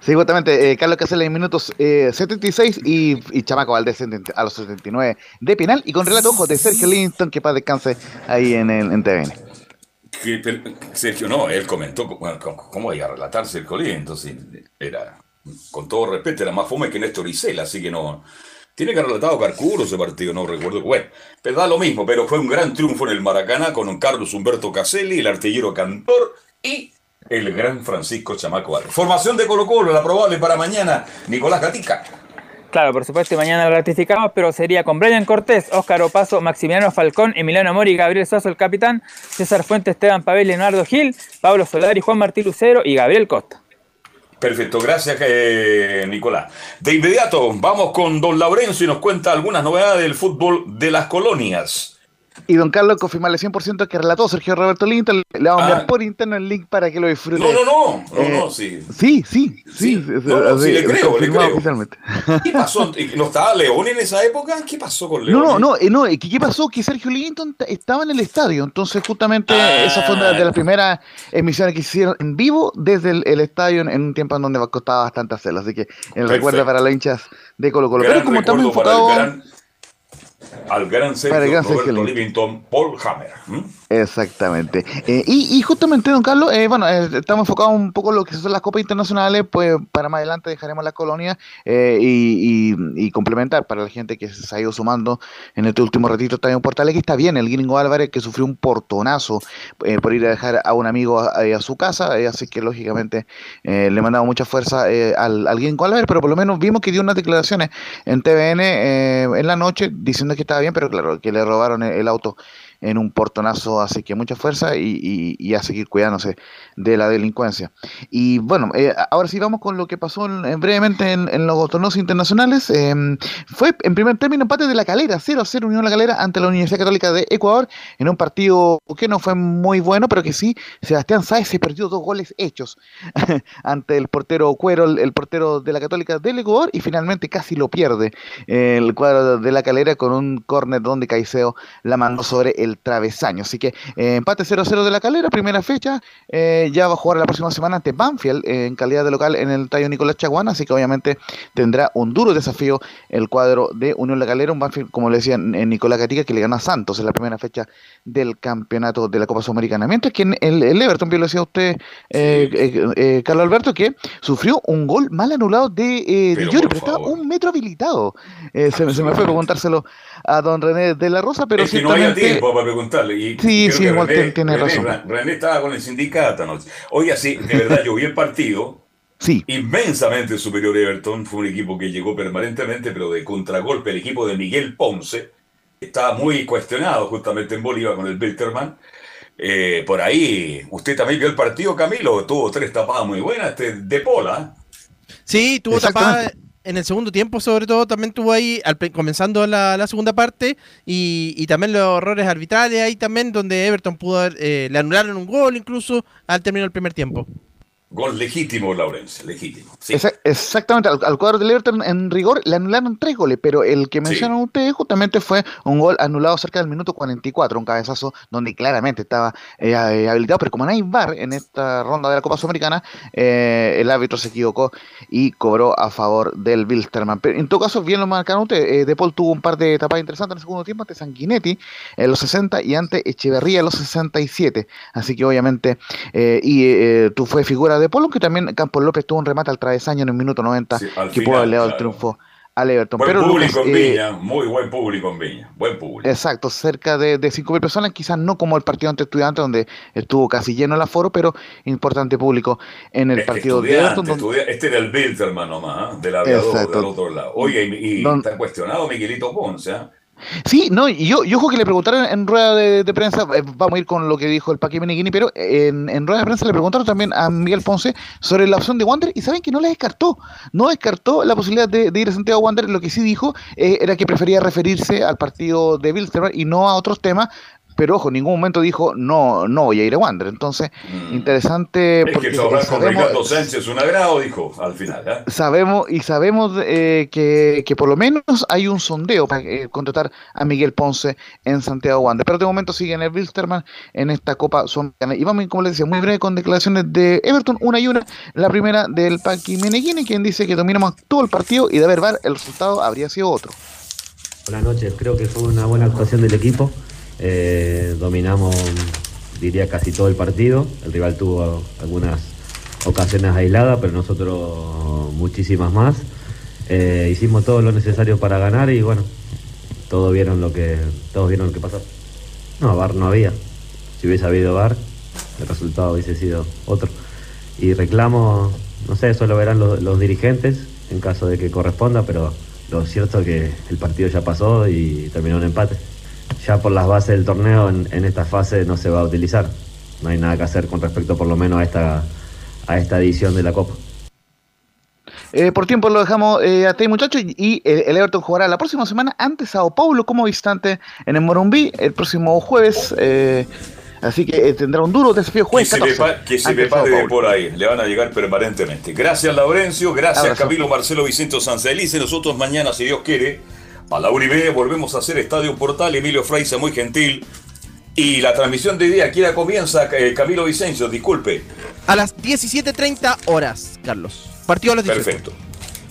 Sí, justamente, eh, Carlos Casella en minutos eh, 76 y, y Chamaco Valdés a los 79 de penal y con relato, ojo, de Sergio Linton, que paz descanse ahí en, el, en TVN. Que, Sergio, no, él comentó, bueno, ¿cómo, iba a relatar Sergio Lee? Entonces, era, con todo respeto, era más fome que Néstor Isela, así que no. Tiene que haber relatado Carcuro ese partido, no recuerdo. Bueno, pero da lo mismo, pero fue un gran triunfo en el Maracaná con un Carlos Humberto Caselli, el artillero Cantor y el gran Francisco Chamaco. Formación de Colo Colo, la probable para mañana, Nicolás Gatica. Claro, por supuesto, y mañana lo ratificamos, pero sería con Brian Cortés, Óscar Opaso, Maximiliano Falcón, Emiliano Mori, Gabriel Soso, el capitán, César Fuentes, Esteban Pavel, Leonardo Gil, Pablo Solari, Juan Martí Lucero y Gabriel Costa. Perfecto, gracias eh, Nicolás. De inmediato vamos con don Laurencio y nos cuenta algunas novedades del fútbol de las colonias. Y don Carlos, confirmarle 100% que relató Sergio Roberto Linton. Le vamos a enviar Ah. por interno el link para que lo disfrute. No, no, no, no, Eh, no, sí. Sí, sí, sí. no, no, sí, le creo, le creo. oficialmente. [LAUGHS] ¿Qué pasó? ¿No estaba León en esa época? ¿Qué pasó con León? No, no, no, eh, no, eh, ¿qué, qué pasó? Que Sergio Linton estaba en el estadio, entonces justamente Ah. esa fue una de las primeras emisiones que hicieron en vivo desde el, el estadio en, un tiempo en donde costaba bastante hacerlo, así que el Perfecto. recuerdo para los hinchas de Colo Colo. Gran Pero como estamos el enfocados... al gran Sergio Roberto Livington Paul Hammer. Exactamente. Eh, y, y justamente, don Carlos, eh, bueno, eh, estamos enfocados un poco en lo que son las copas internacionales, pues para más adelante dejaremos la colonia eh, y, y- y complementar para la gente que se ha ido sumando en este último ratito Estadio Portales, que está bien, el gringo Álvarez que sufrió un portonazo eh, por ir a dejar a un amigo a, su casa, así que lógicamente le mandamos mucha fuerza al, al gringo Álvarez, pero por lo menos vimos que dio unas declaraciones en TVN en la noche diciendo que estaba bien, pero claro, que le robaron el auto en un portonazo, así que mucha fuerza y, y- y a seguir cuidándose de la delincuencia. Y bueno, eh, ahora sí vamos con lo que pasó en- en brevemente en, los torneos internacionales. Eh, fue en primer término empate de la calera, 0-0 Unión La Calera ante la Universidad Católica de Ecuador en un partido que no fue muy bueno, pero que sí, Sebastián Sáez se perdió dos goles hechos [LAUGHS] ante el portero Cuero, el, el portero de la Católica del Ecuador, y finalmente casi lo pierde el cuadro de la calera con un córner donde Caicedo la mandó sobre el travesaño. Así que eh, empate 0-0 de la calera, primera fecha, eh, ya va a jugar la próxima semana ante Banfield eh, en calidad de local en el estadio Nicolás Chaguán, así que obviamente tendrá un duro desafío el cuadro de Unión La Calera, un Banfield, como le decía Nicolás Gatica, que le ganó a Santos en la primera fecha del campeonato de la Copa Sudamericana. Mientras que en el, el Everton, bien lo decía usted, eh, eh, eh, Carlos Alberto, que sufrió un gol mal anulado de, eh, Pero estaba un metro habilitado. Se, me- se me fue [LAUGHS] preguntárselo a don René de la Rosa, pero es que no había ciertamente- tiempo para preguntarle. Y Sí, creo sí, que igual René, tiene- René- razón. Ra- René estaba con el sindicato anoche. Oiga, sí, de verdad, yo vi el partido. Sí. Inmensamente superior a Everton. Fue un equipo que llegó permanentemente, pero de contragolpe. El equipo de Miguel Ponce estaba muy cuestionado justamente en Bolívar con el Bilterman. Eh, por ahí, usted también vio el partido, Camilo. Tuvo tres tapadas muy buenas. Este, de Pola. Sí, tuvo tapada en el segundo tiempo, sobre todo, también tuvo ahí, al comenzando la, segunda parte, y, y también los errores arbitrales ahí también, donde Everton pudo eh, le anularon un gol incluso al terminar el primer tiempo. Gol legítimo, Laurencio, legítimo. Sí. Exactamente, al, al cuadro del Everton en rigor le anularon tres goles, pero el que mencionan ustedes justamente fue un gol anulado cerca del minuto 44, un cabezazo donde claramente estaba eh, eh, habilitado, pero como no hay VAR en esta ronda de la Copa Sudamericana, eh, el árbitro se equivocó y cobró a favor del Wilstermann. Pero en todo caso, bien lo marcaron ustedes, eh, De Paul tuvo un par de tapadas interesantes en el segundo tiempo ante Sanguinetti en los 60 y ante Echeverría en los 67, así que obviamente, y tú fue figura de Polo, que también Campos López tuvo un remate al travesaño en el minuto 90 Sí, al que pudo haberle dado el triunfo al Everton. Buen Pero público Lucas, en eh, Viña, muy buen público en Viña, buen público. Exacto, cerca de, de 5.000 personas, quizás no como el partido ante estudiantes, donde estuvo casi lleno el aforo, pero importante público en el partido de Everton. donde- este era el Bilderman nomás, ¿ah? del aviador del otro lado. Oye, y, y Don- está cuestionado Miguelito Ponce, ¿ah? Sí, no, y yo, yo ojo que le preguntaron en rueda de, prensa, eh, vamos a ir con lo que dijo el Paqui Meneghini, pero en, en rueda de prensa le preguntaron también a Miguel Ponce sobre la opción de Wander y saben que no la descartó, no descartó la posibilidad de, ir a Santiago Wander, lo que sí dijo eh, era que prefería referirse al partido de Bilsterman y no a otros temas, pero ojo, en ningún momento dijo no, no voy a ir a Wander, entonces interesante Mm. Es porque que trabajar con sabemos- Ricardo Sánchez es un agrado, dijo al final. ¿ah? Sabemos y sabemos eh, que, que por lo menos hay un sondeo para eh, contratar a Miguel Ponce en Santiago Wander. Pero de momento sigue en el Wilstermann en esta Copa Sudamericana. Y vamos, como les decía, muy breve con declaraciones de Everton, una y una. La primera del Paqui Meneghini, quien dice que dominamos todo el partido y de haber VAR el resultado habría sido otro. Buenas noches, creo que fue una buena actuación del equipo. Eh, dominamos, diría, casi todo el partido. El rival tuvo algunas ocasiones aisladas, pero nosotros muchísimas más. Eh, hicimos todo lo necesario para ganar y bueno, todos vieron lo que, todos vieron lo que pasó. No, VAR no había. Si hubiese habido VAR, el resultado hubiese sido otro. Y reclamo, no sé, eso lo verán los, los dirigentes en caso de que corresponda, pero lo cierto es que el partido ya pasó y terminó en empate. Ya por las bases del torneo en, en esta fase no se va a utilizar. No hay nada que hacer con respecto por lo menos a esta, a esta edición de la Copa. Eh, por tiempo lo dejamos eh, hasta ahí, muchachos. Y, y el, el Everton jugará la próxima semana ante Sao Paulo como visitante en el Morumbí el próximo jueves. eh, así que eh, tendrá un duro desafío Que jueves se, 14 me, pa- que se ante me Sao pare de por ahí, le van a llegar permanentemente. Gracias, Laurencio, gracias, Abrazo. Camilo Marcelo Vicente Sanselice. Nosotros mañana, si Dios quiere, a la media volvemos a hacer Estadio Portal. Emilio Fraiza, muy gentil. Y la transmisión de día, aquí la comienza eh, Camilo Vicencio, disculpe. A las 17.30 horas, Carlos. Partido a las 18. Perfecto.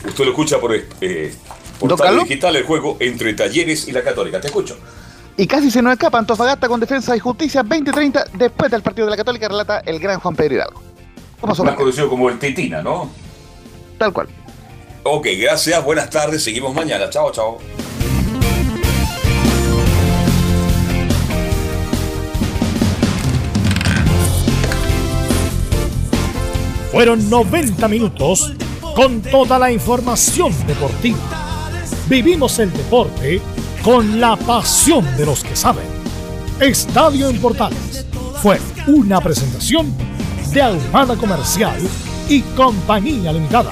Usted lo escucha por eh, Portal? Digital, el juego entre Talleres y la Católica. Te escucho. Y casi se nos escapa Antofagasta con Defensa y Justicia 2030 después del partido de la Católica, relata el gran Juan Pedro Hidalgo. ¿Cómo Más conocido como el Titina, ¿no? Tal cual. Ok, gracias, buenas tardes, seguimos mañana. Chao, chao. Fueron 90 minutos con toda la información deportiva. Vivimos el deporte con la pasión de los que saben. Estadio en Portales fue una presentación de Ahumada Comercial y Compañía Limitada.